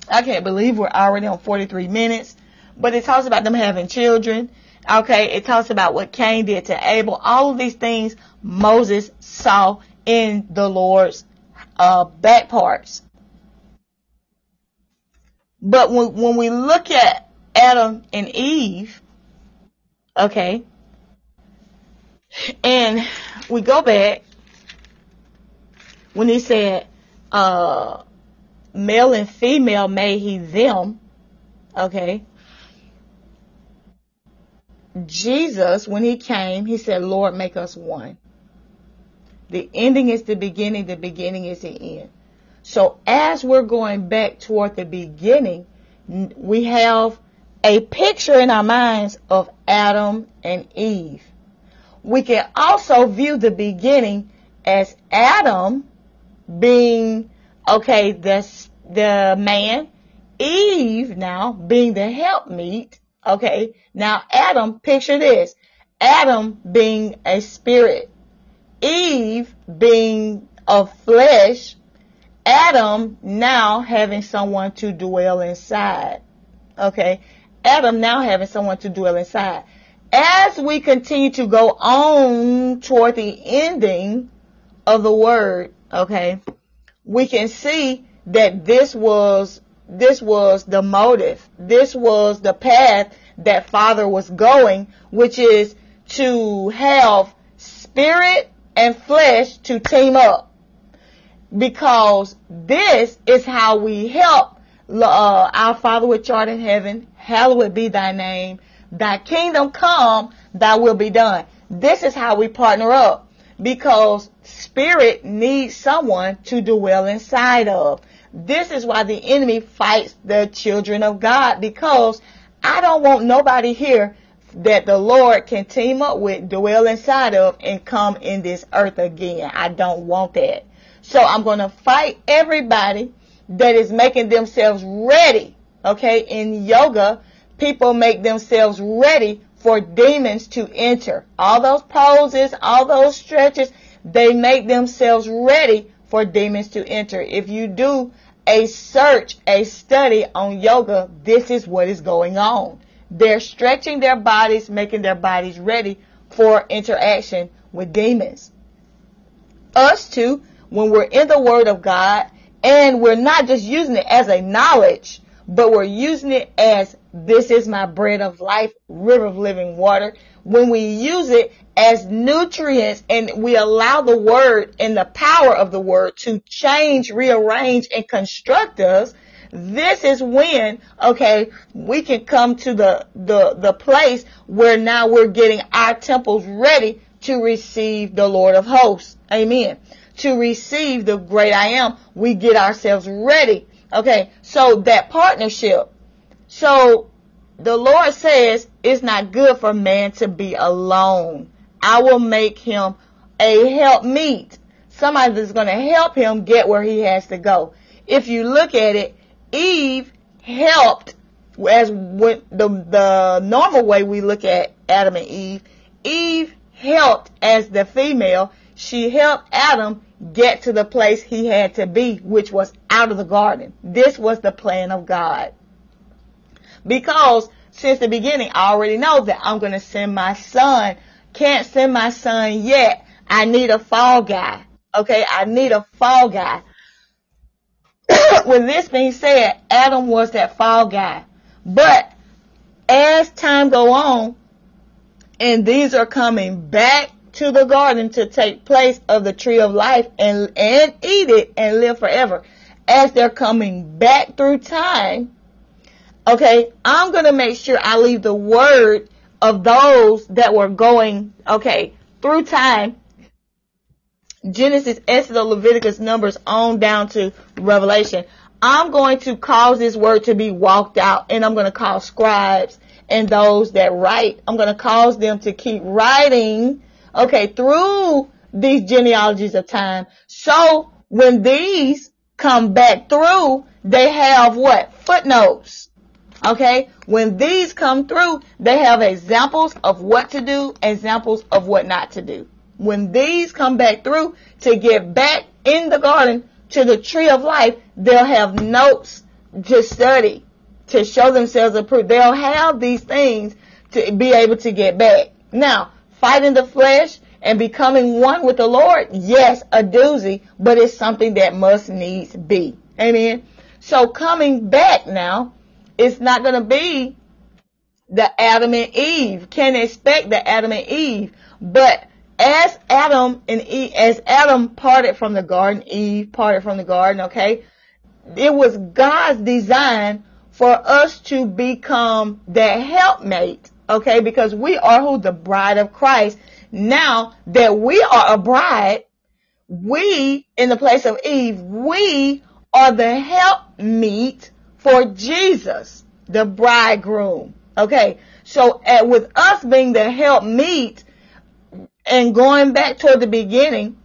I can't believe we're already on 43 minutes, but it talks about them having children. Okay, it talks about what Cain did to Abel. All of these things Moses saw in the Lord's uh, back parts. But when, when we look at Adam and Eve, okay, and we go back when he said, uh, male and female made he them, okay? Jesus, when he came, he said, Lord, make us one. The ending is the beginning, the beginning is the end. So as we're going back toward the beginning, we have a picture in our minds of Adam and Eve. We can also view the beginning as Adam being, okay, the, the man, Eve now being the helpmeet, okay, now Adam, picture this, Adam being a spirit, Eve being of flesh, Adam now having someone to dwell inside. Okay. Adam now having someone to dwell inside. As we continue to go on toward the ending of the word, okay, we can see that this was this was the motive. This was the path that Father was going, which is to have spirit and flesh to team up. Because this is how we help uh, our Father which art in heaven, hallowed be thy name, thy kingdom come, thy will be done. This is how we partner up because spirit needs someone to dwell inside of. This is why the enemy fights the children of God because I don't want nobody here that the Lord can team up with, dwell inside of, and come in this earth again. I don't want that. So I'm going to fight everybody that is making themselves ready. Okay. In yoga, people make themselves ready for demons to enter. All those poses, all those stretches, they make themselves ready for demons to enter. If you do a search, a study on yoga, this is what is going on. They're stretching their bodies, making their bodies ready for interaction with demons. Us too, when we're in the Word of God, and we're not just using it as a knowledge, but we're using it as this is my bread of life, river of living water. When we use it as nutrients and we allow the word and the power of the word to change, rearrange, and construct us, this is when, okay, we can come to the, the, the place where now we're getting our temples ready to receive the Lord of hosts. Amen. To receive the great I am, we get ourselves ready. Okay. So that partnership so the Lord says it's not good for man to be alone. I will make him a help meet. Somebody that's going to help him get where he has to go. If you look at it, Eve helped as when the the normal way we look at Adam and Eve. Eve helped as the female. She helped Adam get to the place he had to be, which was out of the garden. This was the plan of God. Because since the beginning, I already know that I'm going to send my son. Can't send my son yet. I need a fall guy. Okay. I need a fall guy. With this being said, Adam was that fall guy. But as time go on, and these are coming back to the garden to take place of the tree of life and, and eat it and live forever. As they're coming back through time, Okay, I'm going to make sure I leave the word of those that were going, okay, through time. Genesis, Exodus, Leviticus, Numbers on down to Revelation. I'm going to cause this word to be walked out and I'm going to call scribes and those that write. I'm going to cause them to keep writing, okay, through these genealogies of time. So when these come back through, they have what? Footnotes. Okay? When these come through, they have examples of what to do, examples of what not to do. When these come back through to get back in the garden to the tree of life, they'll have notes to study, to show themselves approved. They'll have these things to be able to get back. Now, fighting the flesh and becoming one with the Lord, yes, a doozy, but it's something that must needs be. Amen. So coming back now, it's not going to be the Adam and Eve. Can expect the Adam and Eve. But as Adam and Eve, as Adam parted from the garden, Eve parted from the garden, okay? It was God's design for us to become that helpmate, okay? Because we are who? The bride of Christ. Now that we are a bride, we, in the place of Eve, we are the helpmeet for Jesus, the bridegroom. Okay. So with us being the help meet and going back toward the beginning,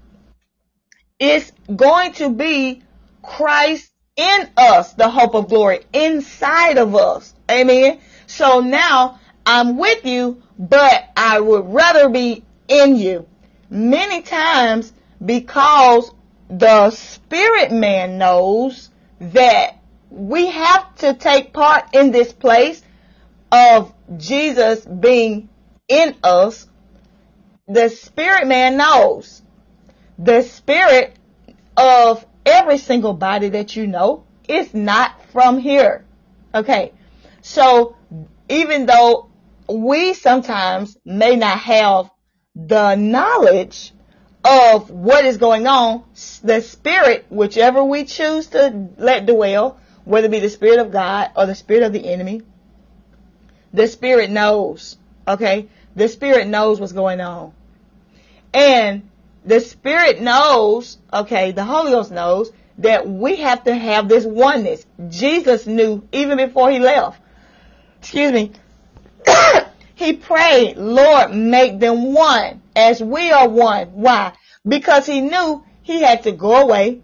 it's going to be Christ in us, the hope of glory inside of us. Amen. So now I'm with you, but I would rather be in you. Many times because the spirit man knows that we have to take part in this place of Jesus being in us. The spirit man knows. The spirit of every single body that you know is not from here. Okay. So even though we sometimes may not have the knowledge of what is going on, the spirit, whichever we choose to let dwell, whether it be the spirit of God or the spirit of the enemy, the spirit knows. Okay? The spirit knows what's going on. And the spirit knows, okay, the Holy Ghost knows that we have to have this oneness. Jesus knew even before he left. Excuse me. he prayed, Lord, make them one as we are one. Why? Because he knew he had to go away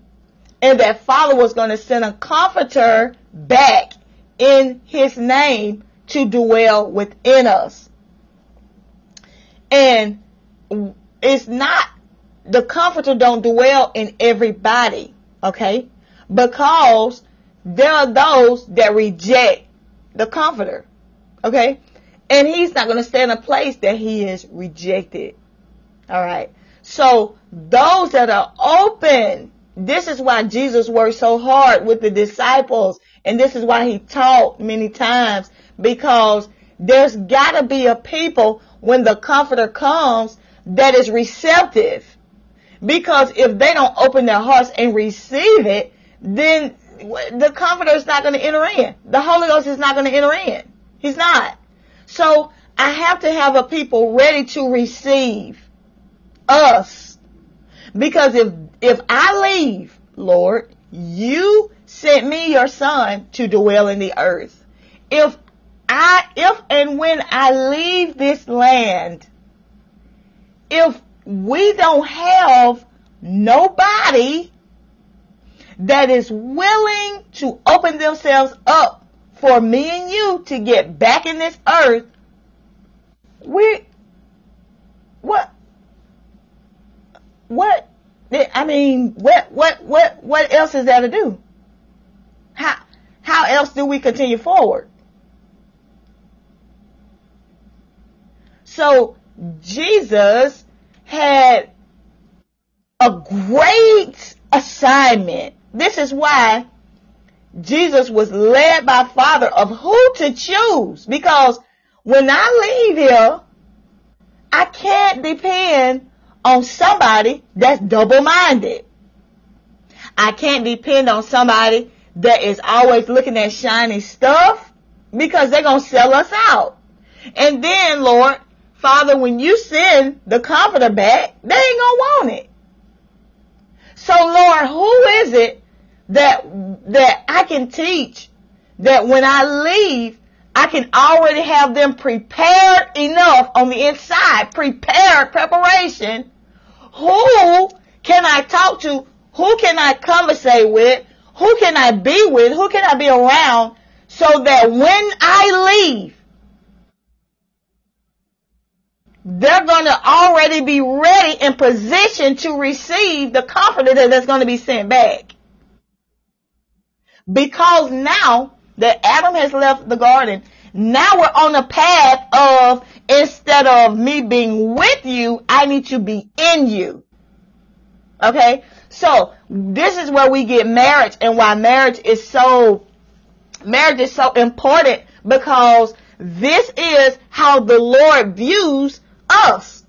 and that Father was going to send a comforter back in his name to dwell within us. And it's not, the comforter don't dwell in everybody, okay? Because there are those that reject the comforter, okay? And he's not going to stay in a place that he is rejected. All right. So those that are open, this is why Jesus worked so hard with the disciples. And this is why he taught many times because there's gotta be a people when the comforter comes that is receptive. Because if they don't open their hearts and receive it, then the comforter is not going to enter in. The Holy Ghost is not going to enter in. He's not. So I have to have a people ready to receive us. Because if, if I leave, Lord, you sent me your son to dwell in the earth. If I, if and when I leave this land, if we don't have nobody that is willing to open themselves up for me and you to get back in this earth, we, what, what, I mean, what, what, what, what else is there to do? How, how else do we continue forward? So Jesus had a great assignment. This is why Jesus was led by Father of who to choose. Because when I leave here, I can't depend on somebody that's double-minded. I can't depend on somebody that is always looking at shiny stuff because they're going to sell us out. And then, Lord, Father, when you send the comforter back, they ain't gonna want it. So Lord, who is it that, that I can teach that when I leave, I can already have them prepared enough on the inside, prepared preparation. Who can I talk to? Who can I conversate with? Who can I be with? Who can I be around so that when I leave, they're going to already be ready and positioned to receive the comforter that's going to be sent back. Because now that Adam has left the garden, now we're on the path of instead of me being with you, I need to be in you. Okay? So, this is where we get marriage and why marriage is so, marriage is so important because this is how the Lord views us.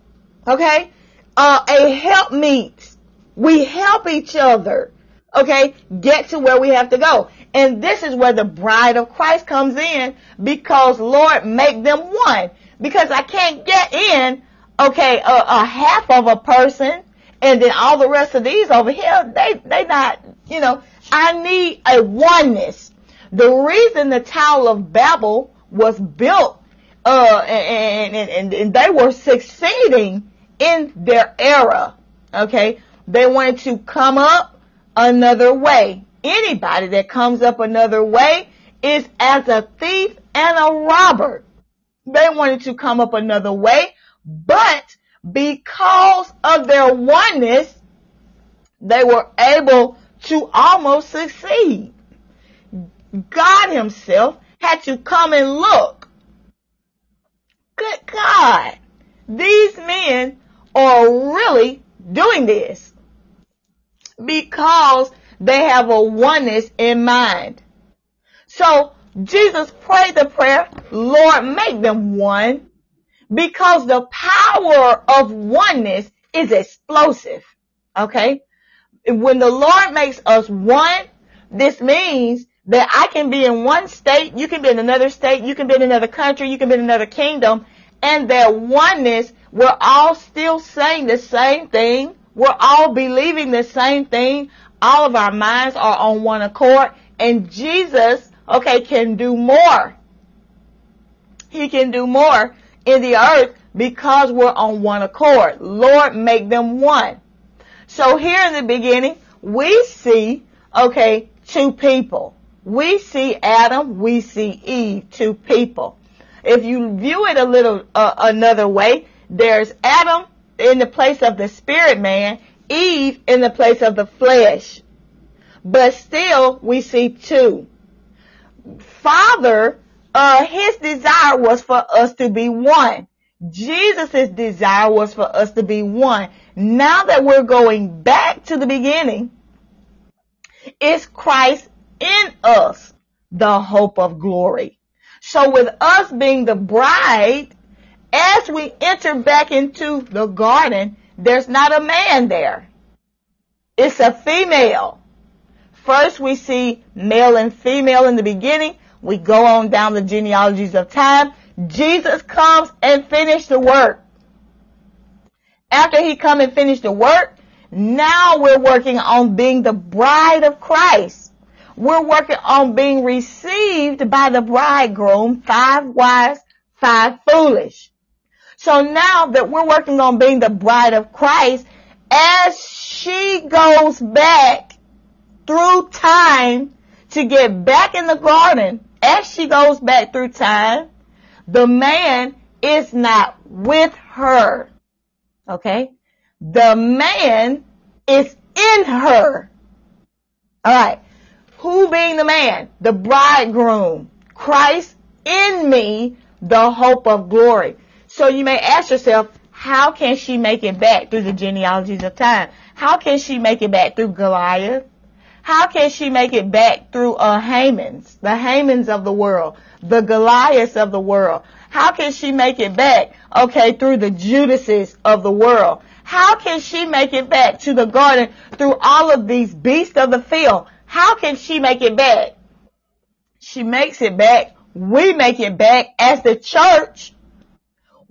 Okay? Uh, a help meet. We help each other. Okay? Get to where we have to go. And this is where the bride of Christ comes in because Lord make them one. Because I can't get in, okay, a, a half of a person and then all the rest of these over here, they, they not, you know, I need a oneness. The reason the Tower of Babel was built uh, and, and, and they were succeeding in their era. Okay. They wanted to come up another way. Anybody that comes up another way is as a thief and a robber. They wanted to come up another way, but because of their oneness, they were able to almost succeed. God himself had to come and look Good God. These men are really doing this because they have a oneness in mind. So Jesus prayed the prayer, Lord, make them one because the power of oneness is explosive. Okay. When the Lord makes us one, this means that I can be in one state, you can be in another state, you can be in another country, you can be in another kingdom, and that oneness, we're all still saying the same thing. We're all believing the same thing. All of our minds are on one accord, and Jesus, okay, can do more. He can do more in the earth because we're on one accord. Lord, make them one. So here in the beginning, we see, okay, two people. We see Adam, we see Eve, two people. If you view it a little uh, another way, there's Adam in the place of the spirit man, Eve in the place of the flesh. But still, we see two. Father, uh, his desire was for us to be one. Jesus' desire was for us to be one. Now that we're going back to the beginning, it's Christ in us, the hope of glory. So with us being the bride, as we enter back into the garden, there's not a man there. It's a female. First we see male and female in the beginning. We go on down the genealogies of time. Jesus comes and finished the work. After he come and finish the work, now we're working on being the bride of Christ. We're working on being received by the bridegroom, five wise, five foolish. So now that we're working on being the bride of Christ, as she goes back through time to get back in the garden, as she goes back through time, the man is not with her. Okay? The man is in her. Alright. Who being the man? The bridegroom. Christ in me, the hope of glory. So you may ask yourself, how can she make it back through the genealogies of time? How can she make it back through Goliath? How can she make it back through uh, Hamans, the Hamans of the world, the Goliaths of the world? How can she make it back, okay, through the Judases of the world? How can she make it back to the garden through all of these beasts of the field? How can she make it back? She makes it back. We make it back as the church.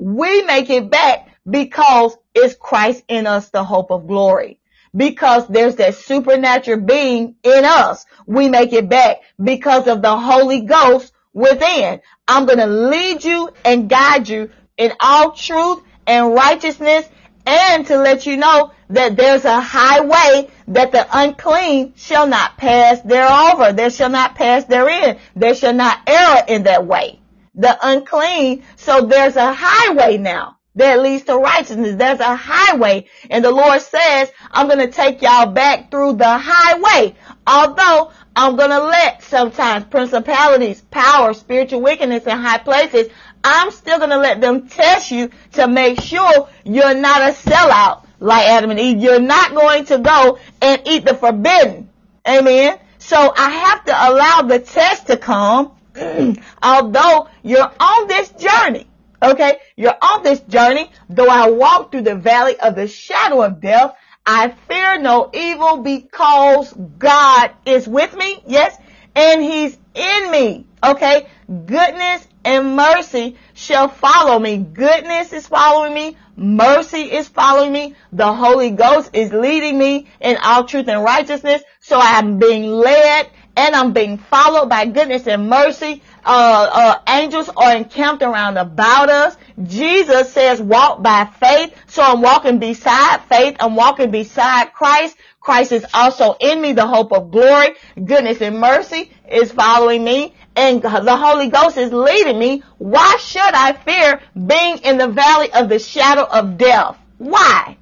We make it back because it's Christ in us, the hope of glory because there's that supernatural being in us. We make it back because of the Holy Ghost within. I'm going to lead you and guide you in all truth and righteousness and to let you know that there's a highway that the unclean shall not pass thereover. There shall not pass therein. There shall not err in that way. The unclean. So there's a highway now that leads to righteousness. There's a highway. And the Lord says, I'm going to take y'all back through the highway. Although I'm going to let sometimes principalities, power, spiritual wickedness in high places, I'm still going to let them test you to make sure you're not a sellout like Adam and Eve. You're not going to go and eat the forbidden. Amen. So I have to allow the test to come, although you're on this journey. Okay? You're on this journey. Though I walk through the valley of the shadow of death, I fear no evil because God is with me. Yes. And he's in me. Okay. Goodness and mercy shall follow me. Goodness is following me. Mercy is following me. The Holy Ghost is leading me in all truth and righteousness. So I'm being led and I'm being followed by goodness and mercy uh, uh, angels are encamped around about us. Jesus says walk by faith. So I'm walking beside faith. I'm walking beside Christ. Christ is also in me, the hope of glory. Goodness and mercy is following me. And the Holy Ghost is leading me. Why should I fear being in the valley of the shadow of death? Why?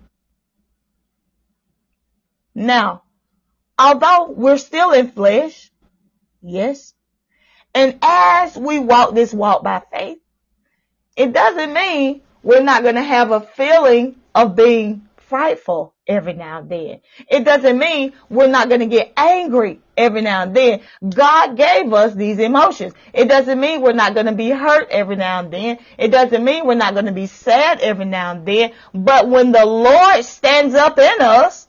Now, although we're still in flesh, yes, and as we walk this walk by faith, it doesn't mean we're not going to have a feeling of being frightful every now and then. It doesn't mean we're not going to get angry every now and then. God gave us these emotions. It doesn't mean we're not going to be hurt every now and then. It doesn't mean we're not going to be sad every now and then. But when the Lord stands up in us,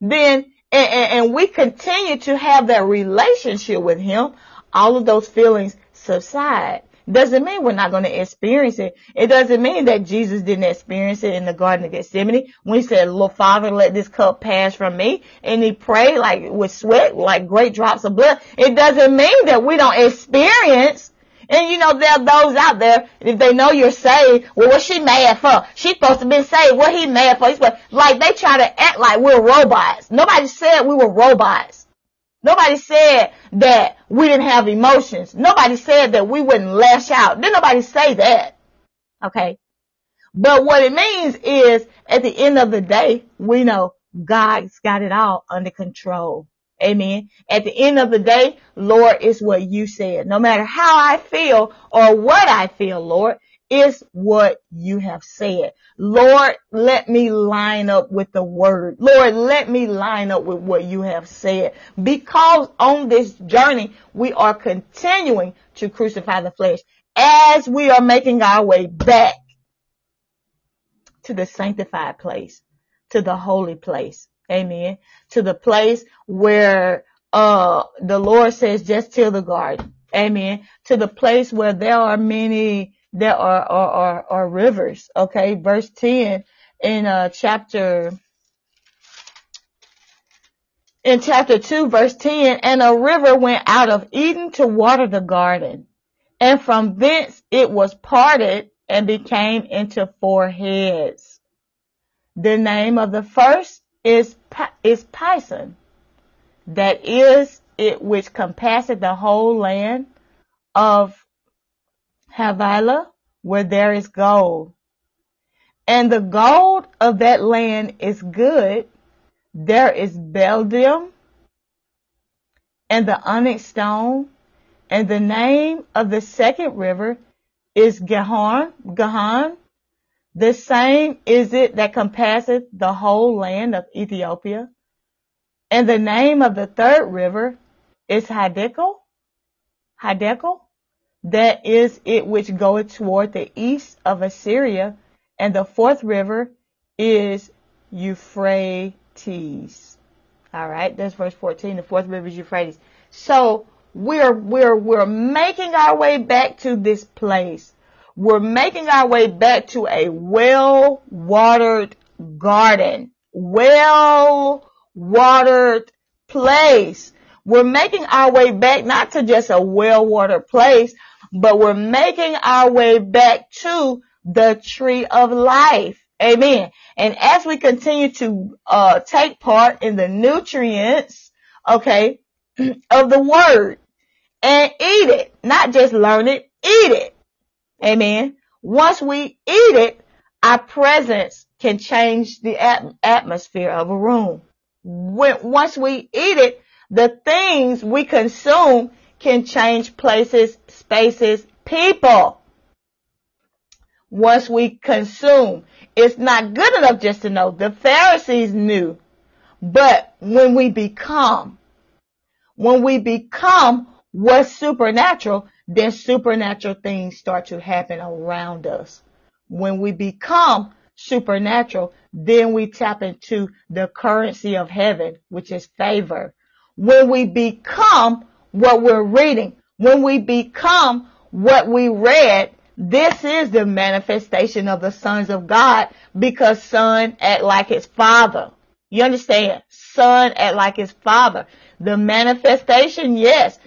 then and, and, we continue to have that relationship with Him, all of those feelings subside. Doesn't mean we're not going to experience it. It doesn't mean that Jesus didn't experience it in the Garden of Gethsemane when he said, Lord Father, let this cup pass from me. And he prayed like with sweat, like great drops of blood. It doesn't mean that we don't experience and you know, there are those out there, if they know you're saved, well, what she mad for? She's supposed to be saved. What he mad for? He's like, they try to act like we're robots. Nobody said we were robots. Nobody said that we didn't have emotions. Nobody said that we wouldn't lash out. Didn't nobody say that. Okay. But what it means is at the end of the day, we know God's got it all under control. Amen. At the end of the day, Lord, it's what you said. No matter how I feel or what I feel, Lord, it's what you have said. Lord, let me line up with the word. Lord, let me line up with what you have said. Because on this journey, we are continuing to crucify the flesh as we are making our way back to the sanctified place, to the holy place. Amen. To the place where, uh, the Lord says, just till the garden. Amen. To the place where there are many, there are, are, are, are rivers. Okay. Verse 10 in, uh, chapter, in chapter 2 verse 10, and a river went out of Eden to water the garden. And from thence it was parted and became into four heads. The name of the first is, is Pison, that is it which compasseth the whole land of Havilah, where there is gold. And the gold of that land is good. There is Beldium and the onyx stone. And the name of the second river is Gihon, Gihon, the same is it that compasseth the whole land of Ethiopia. And the name of the third river is Hiddekel, Hiddekel, that is it which goeth toward the east of Assyria. And the fourth river is Euphrates. All right, that's verse 14. The fourth river is Euphrates. So we're, we're, we're making our way back to this place we're making our way back to a well watered garden, well watered place. We're making our way back not to just a well watered place, but we're making our way back to the tree of life. Amen. And as we continue to uh, take part in the nutrients, okay, of the word and eat it, not just learn it, eat it. Amen. Once we eat it, our presence can change the atmosphere of a room. When, once we eat it, the things we consume can change places, spaces, people. Once we consume, it's not good enough just to know. The Pharisees knew. But when we become, when we become what's supernatural, then supernatural things start to happen around us. When we become supernatural, then we tap into the currency of heaven, which is favor. When we become what we're reading, when we become what we read, this is the manifestation of the sons of God because son act like his father. You understand? Son act like his father. The manifestation, yes,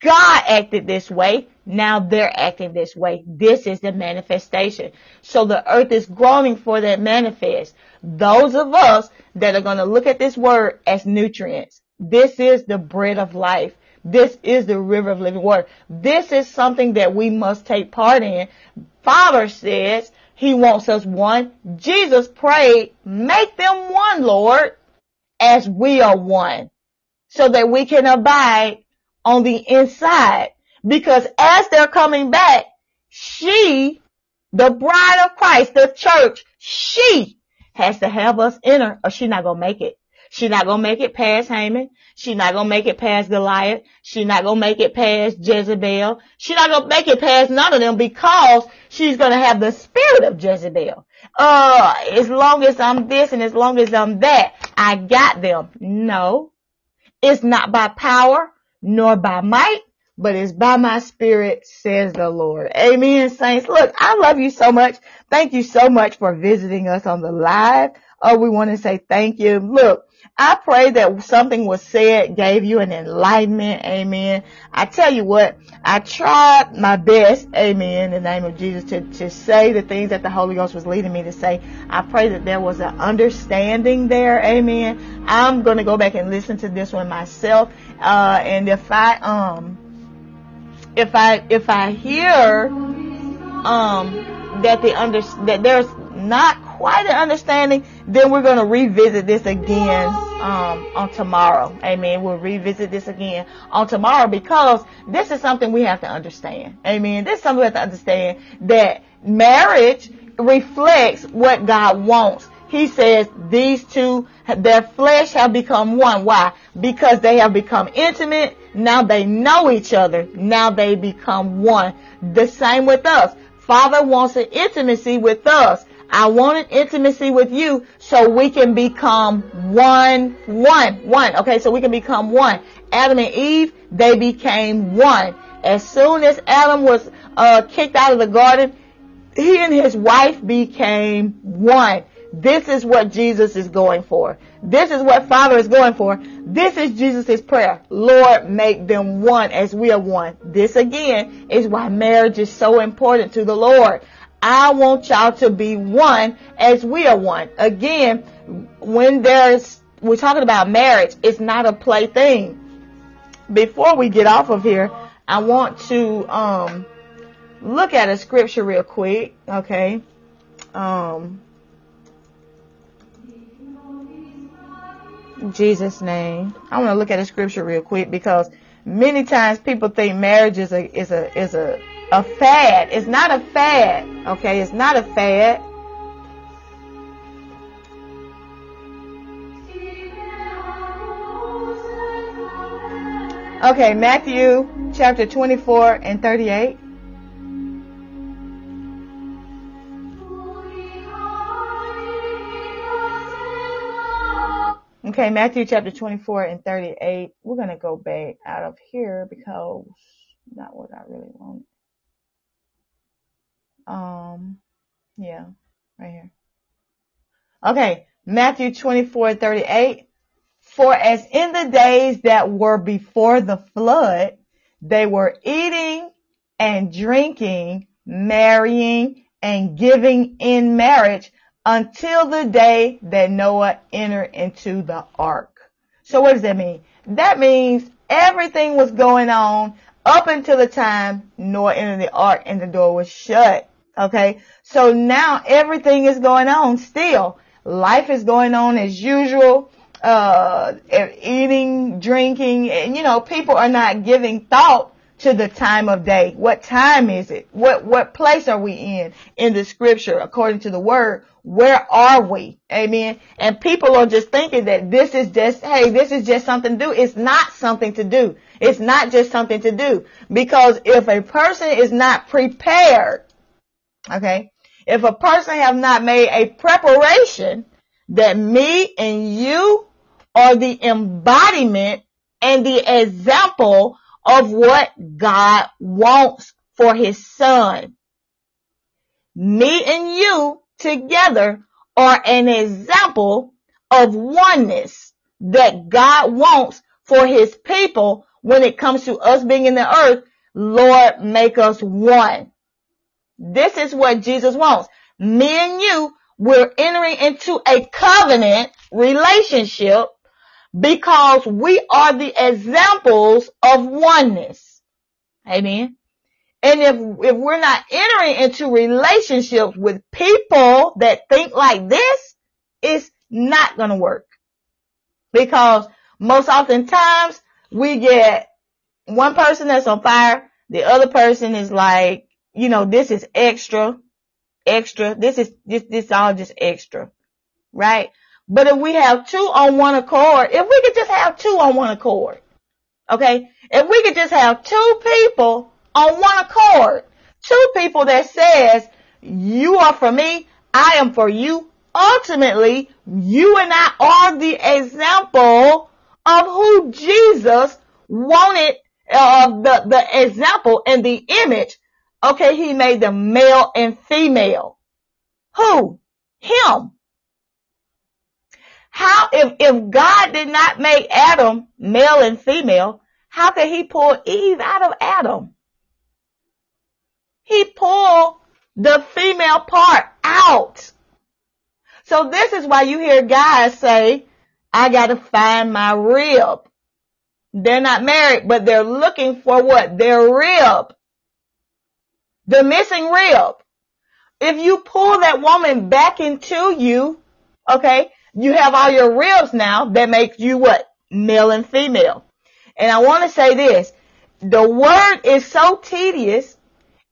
God acted this way. Now they're acting this way. This is the manifestation. So the earth is groaning for that manifest. Those of us that are going to look at this word as nutrients. This is the bread of life. This is the river of living water. This is something that we must take part in. Father says he wants us one. Jesus prayed, make them one, Lord, as we are one, so that we can abide on the inside. Because as they're coming back, she the bride of Christ, the church, she has to have us in her or she's not going to make it. She's not going to make it past Haman. She's not going to make it past Goliath. She's not going to make it past Jezebel. She's not going to make it past none of them because she's going to have the spirit of Jezebel. Uh, as long as I'm this and as long as I'm that, I got them. No, it's not by power nor by might, but it's by my spirit, says the Lord. Amen, saints. Look, I love you so much. Thank you so much for visiting us on the live. Oh, we want to say thank you. Look, I pray that something was said, gave you an enlightenment. Amen. I tell you what, I tried my best. Amen. In the name of Jesus to, to say the things that the Holy Ghost was leading me to say. I pray that there was an understanding there. Amen. I'm going to go back and listen to this one myself. Uh, and if I, um, if I, if I hear, um, that the under, that there's not quite an understanding, then we're going to revisit this again um, on tomorrow. Amen. We'll revisit this again on tomorrow because this is something we have to understand. Amen. This is something we have to understand that marriage reflects what God wants. He says these two, their flesh have become one. Why? Because they have become intimate. Now they know each other. Now they become one. The same with us. Father wants an intimacy with us. I wanted intimacy with you so we can become one, one, one. Okay, so we can become one. Adam and Eve, they became one. As soon as Adam was uh, kicked out of the garden, he and his wife became one. This is what Jesus is going for. This is what Father is going for. This is Jesus' prayer. Lord, make them one as we are one. This again is why marriage is so important to the Lord. I want y'all to be one as we are one. Again, when there's, we're talking about marriage, it's not a play thing. Before we get off of here, I want to, um, look at a scripture real quick. Okay. Um, Jesus name. I want to look at a scripture real quick because many times people think marriage is a, is a, is a, a fad. It's not a fad. Okay, it's not a fad. Okay, Matthew chapter 24 and 38. Okay, Matthew chapter 24 and 38. We're going to go back out of here because not what I really want. Um, yeah, right here. Okay, Matthew 24, 38. For as in the days that were before the flood, they were eating and drinking, marrying and giving in marriage until the day that Noah entered into the ark. So what does that mean? That means everything was going on up until the time Noah entered the ark and the door was shut. Okay. So now everything is going on still. Life is going on as usual. Uh, eating, drinking, and you know, people are not giving thought to the time of day. What time is it? What, what place are we in in the scripture according to the word? Where are we? Amen. And people are just thinking that this is just, hey, this is just something to do. It's not something to do. It's not just something to do. Because if a person is not prepared Okay. If a person have not made a preparation that me and you are the embodiment and the example of what God wants for his son. Me and you together are an example of oneness that God wants for his people when it comes to us being in the earth. Lord, make us one. This is what Jesus wants. Me and you, we're entering into a covenant relationship because we are the examples of oneness. Amen. And if, if we're not entering into relationships with people that think like this, it's not going to work. Because most oftentimes we get one person that's on fire, the other person is like, you know, this is extra. extra. This is, this, this all just extra. Right? But if we have two on one accord, if we could just have two on one accord, okay? If we could just have two people on one accord, two people that says, you are for me, I am for you. Ultimately, you and I are the example of who Jesus wanted, uh, the, the example and the image. Okay, he made them male and female. Who? Him. How, if, if God did not make Adam male and female, how could he pull Eve out of Adam? He pulled the female part out. So this is why you hear guys say, I gotta find my rib. They're not married, but they're looking for what? Their rib. The missing rib. If you pull that woman back into you, okay, you have all your ribs now that make you what? Male and female. And I want to say this. The word is so tedious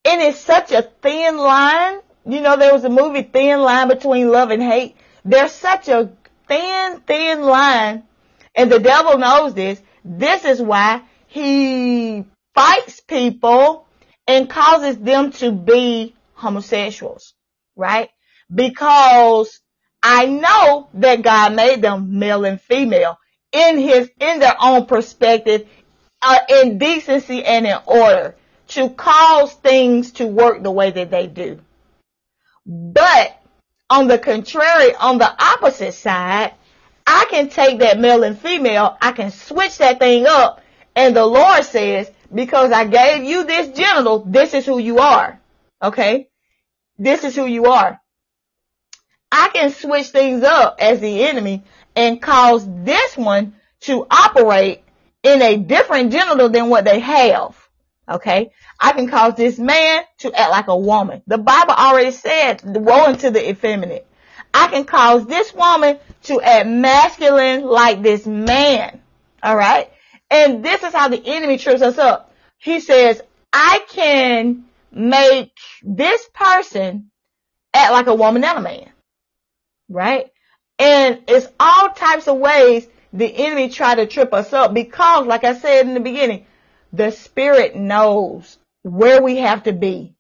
and it's such a thin line. You know, there was a movie Thin Line Between Love and Hate. There's such a thin, thin line and the devil knows this. This is why he fights people and causes them to be homosexuals, right? Because I know that God made them male and female in his, in their own perspective, uh, in decency and in order to cause things to work the way that they do. But on the contrary, on the opposite side, I can take that male and female, I can switch that thing up, and the Lord says, because I gave you this genital, this is who you are. Okay? This is who you are. I can switch things up as the enemy and cause this one to operate in a different genital than what they have. Okay. I can cause this man to act like a woman. The Bible already said, woe unto the effeminate. I can cause this woman to act masculine like this man. All right. And this is how the enemy trips us up. He says, I can make this person act like a woman and a man right? And it's all types of ways the enemy try to trip us up because, like I said in the beginning, the spirit knows where we have to be.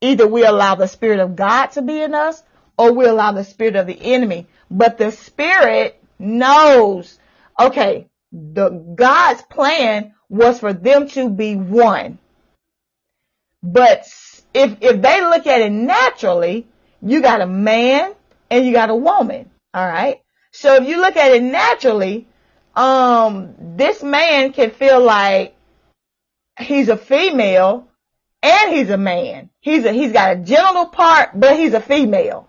Either we allow the spirit of God to be in us or we allow the spirit of the enemy. But the spirit knows, okay, the God's plan was for them to be one. But if, if they look at it naturally, you got a man and you got a woman. All right. So if you look at it naturally, um, this man can feel like he's a female and he's a man. He's a, he's got a genital part, but he's a female.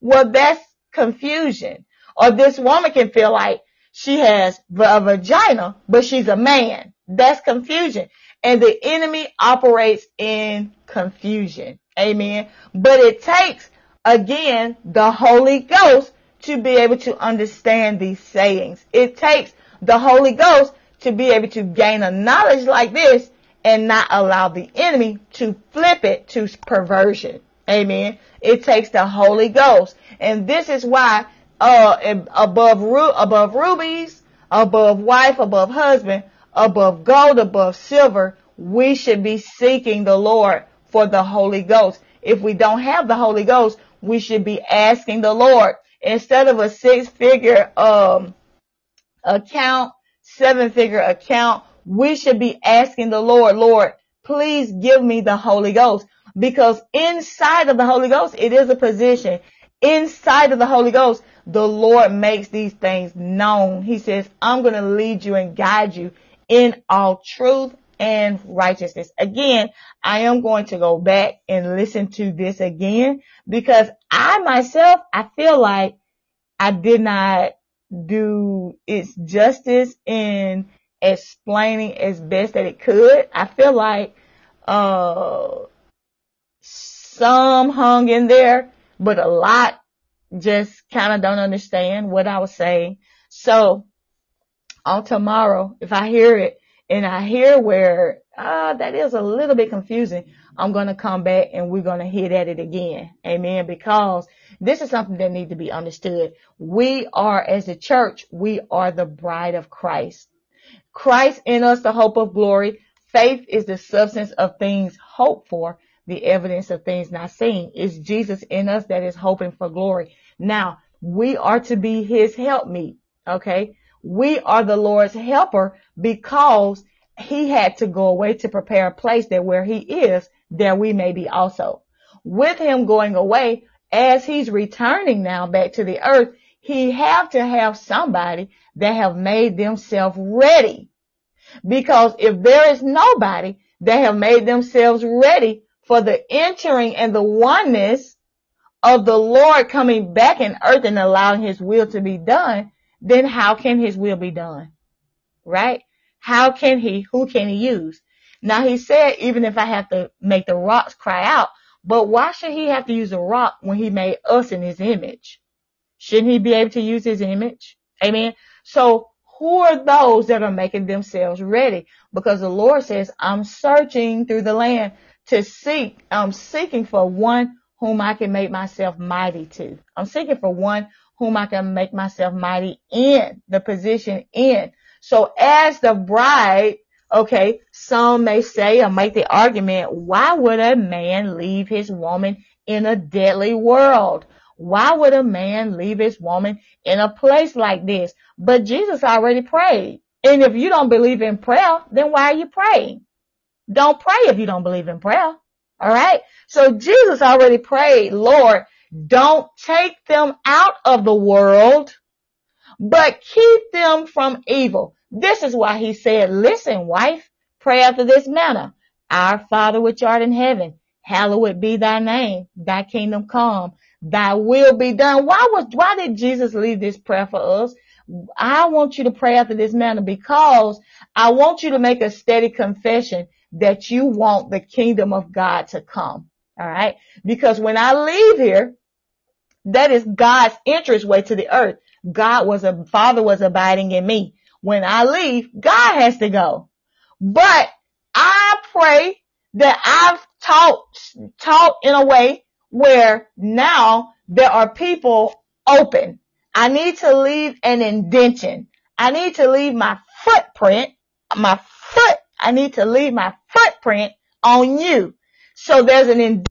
Well, that's confusion. Or this woman can feel like she has a vagina, but she's a man. That's confusion. And the enemy operates in confusion. Amen. But it takes again, the Holy Ghost to be able to understand these sayings. It takes the Holy Ghost to be able to gain a knowledge like this and not allow the enemy to flip it to perversion. Amen. It takes the Holy Ghost. And this is why, uh, above, above rubies, above wife, above husband, above gold, above silver, we should be seeking the Lord for the Holy Ghost. If we don't have the Holy Ghost, we should be asking the Lord instead of a six figure, um, account, seven figure account, we should be asking the Lord, Lord, please give me the Holy Ghost because inside of the Holy Ghost, it is a position. Inside of the Holy Ghost, the Lord makes these things known. He says, I'm going to lead you and guide you in all truth and righteousness. Again, I am going to go back and listen to this again because I myself, I feel like I did not do its justice in explaining as best that it could. I feel like, uh, some hung in there, but a lot just kind of don't understand what I was saying. So on tomorrow, if I hear it, and I hear where, ah, that is a little bit confusing. I'm going to come back and we're going to hit at it again. Amen. Because this is something that needs to be understood. We are, as a church, we are the bride of Christ. Christ in us, the hope of glory. Faith is the substance of things hoped for, the evidence of things not seen. It's Jesus in us that is hoping for glory. Now, we are to be his helpmeet. Okay. We are the Lord's helper because he had to go away to prepare a place that where he is, there we may be also. With him going away, as he's returning now back to the earth, he have to have somebody that have made themselves ready. Because if there is nobody that have made themselves ready for the entering and the oneness of the Lord coming back in earth and allowing his will to be done, then how can his will be done? Right? How can he, who can he use? Now he said, even if I have to make the rocks cry out, but why should he have to use a rock when he made us in his image? Shouldn't he be able to use his image? Amen. So who are those that are making themselves ready? Because the Lord says, I'm searching through the land to seek, I'm seeking for one whom I can make myself mighty to. I'm seeking for one whom I can make myself mighty in the position in. So as the bride, okay, some may say or make the argument, why would a man leave his woman in a deadly world? Why would a man leave his woman in a place like this? But Jesus already prayed. And if you don't believe in prayer, then why are you praying? Don't pray if you don't believe in prayer. All right. So Jesus already prayed, Lord, don't take them out of the world, but keep them from evil. This is why he said, listen, wife, pray after this manner. Our Father which art in heaven, hallowed be thy name, thy kingdom come, thy will be done. Why was, why did Jesus leave this prayer for us? I want you to pray after this manner because I want you to make a steady confession that you want the kingdom of God to come. All right. Because when I leave here, that is God's entrance way to the earth. God was a father was abiding in me. When I leave, God has to go. But I pray that I've taught, taught in a way where now there are people open. I need to leave an indention. I need to leave my footprint, my foot, I need to leave my footprint on you. So there's an.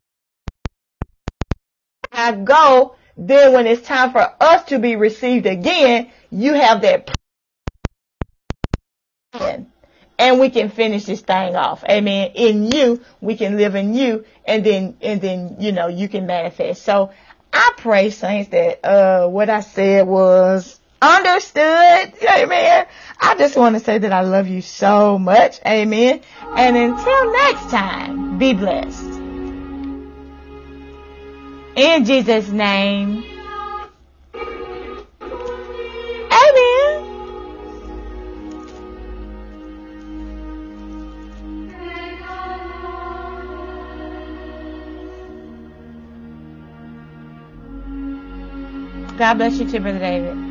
I go, then when it's time for us to be received again, you have that and we can finish this thing off. Amen. In you, we can live in you and then, and then, you know, you can manifest. So I pray saints that, uh, what I said was understood. Amen. I just want to say that I love you so much. Amen. And until next time, be blessed. In Jesus' name. Amen. God bless you too, Brother David.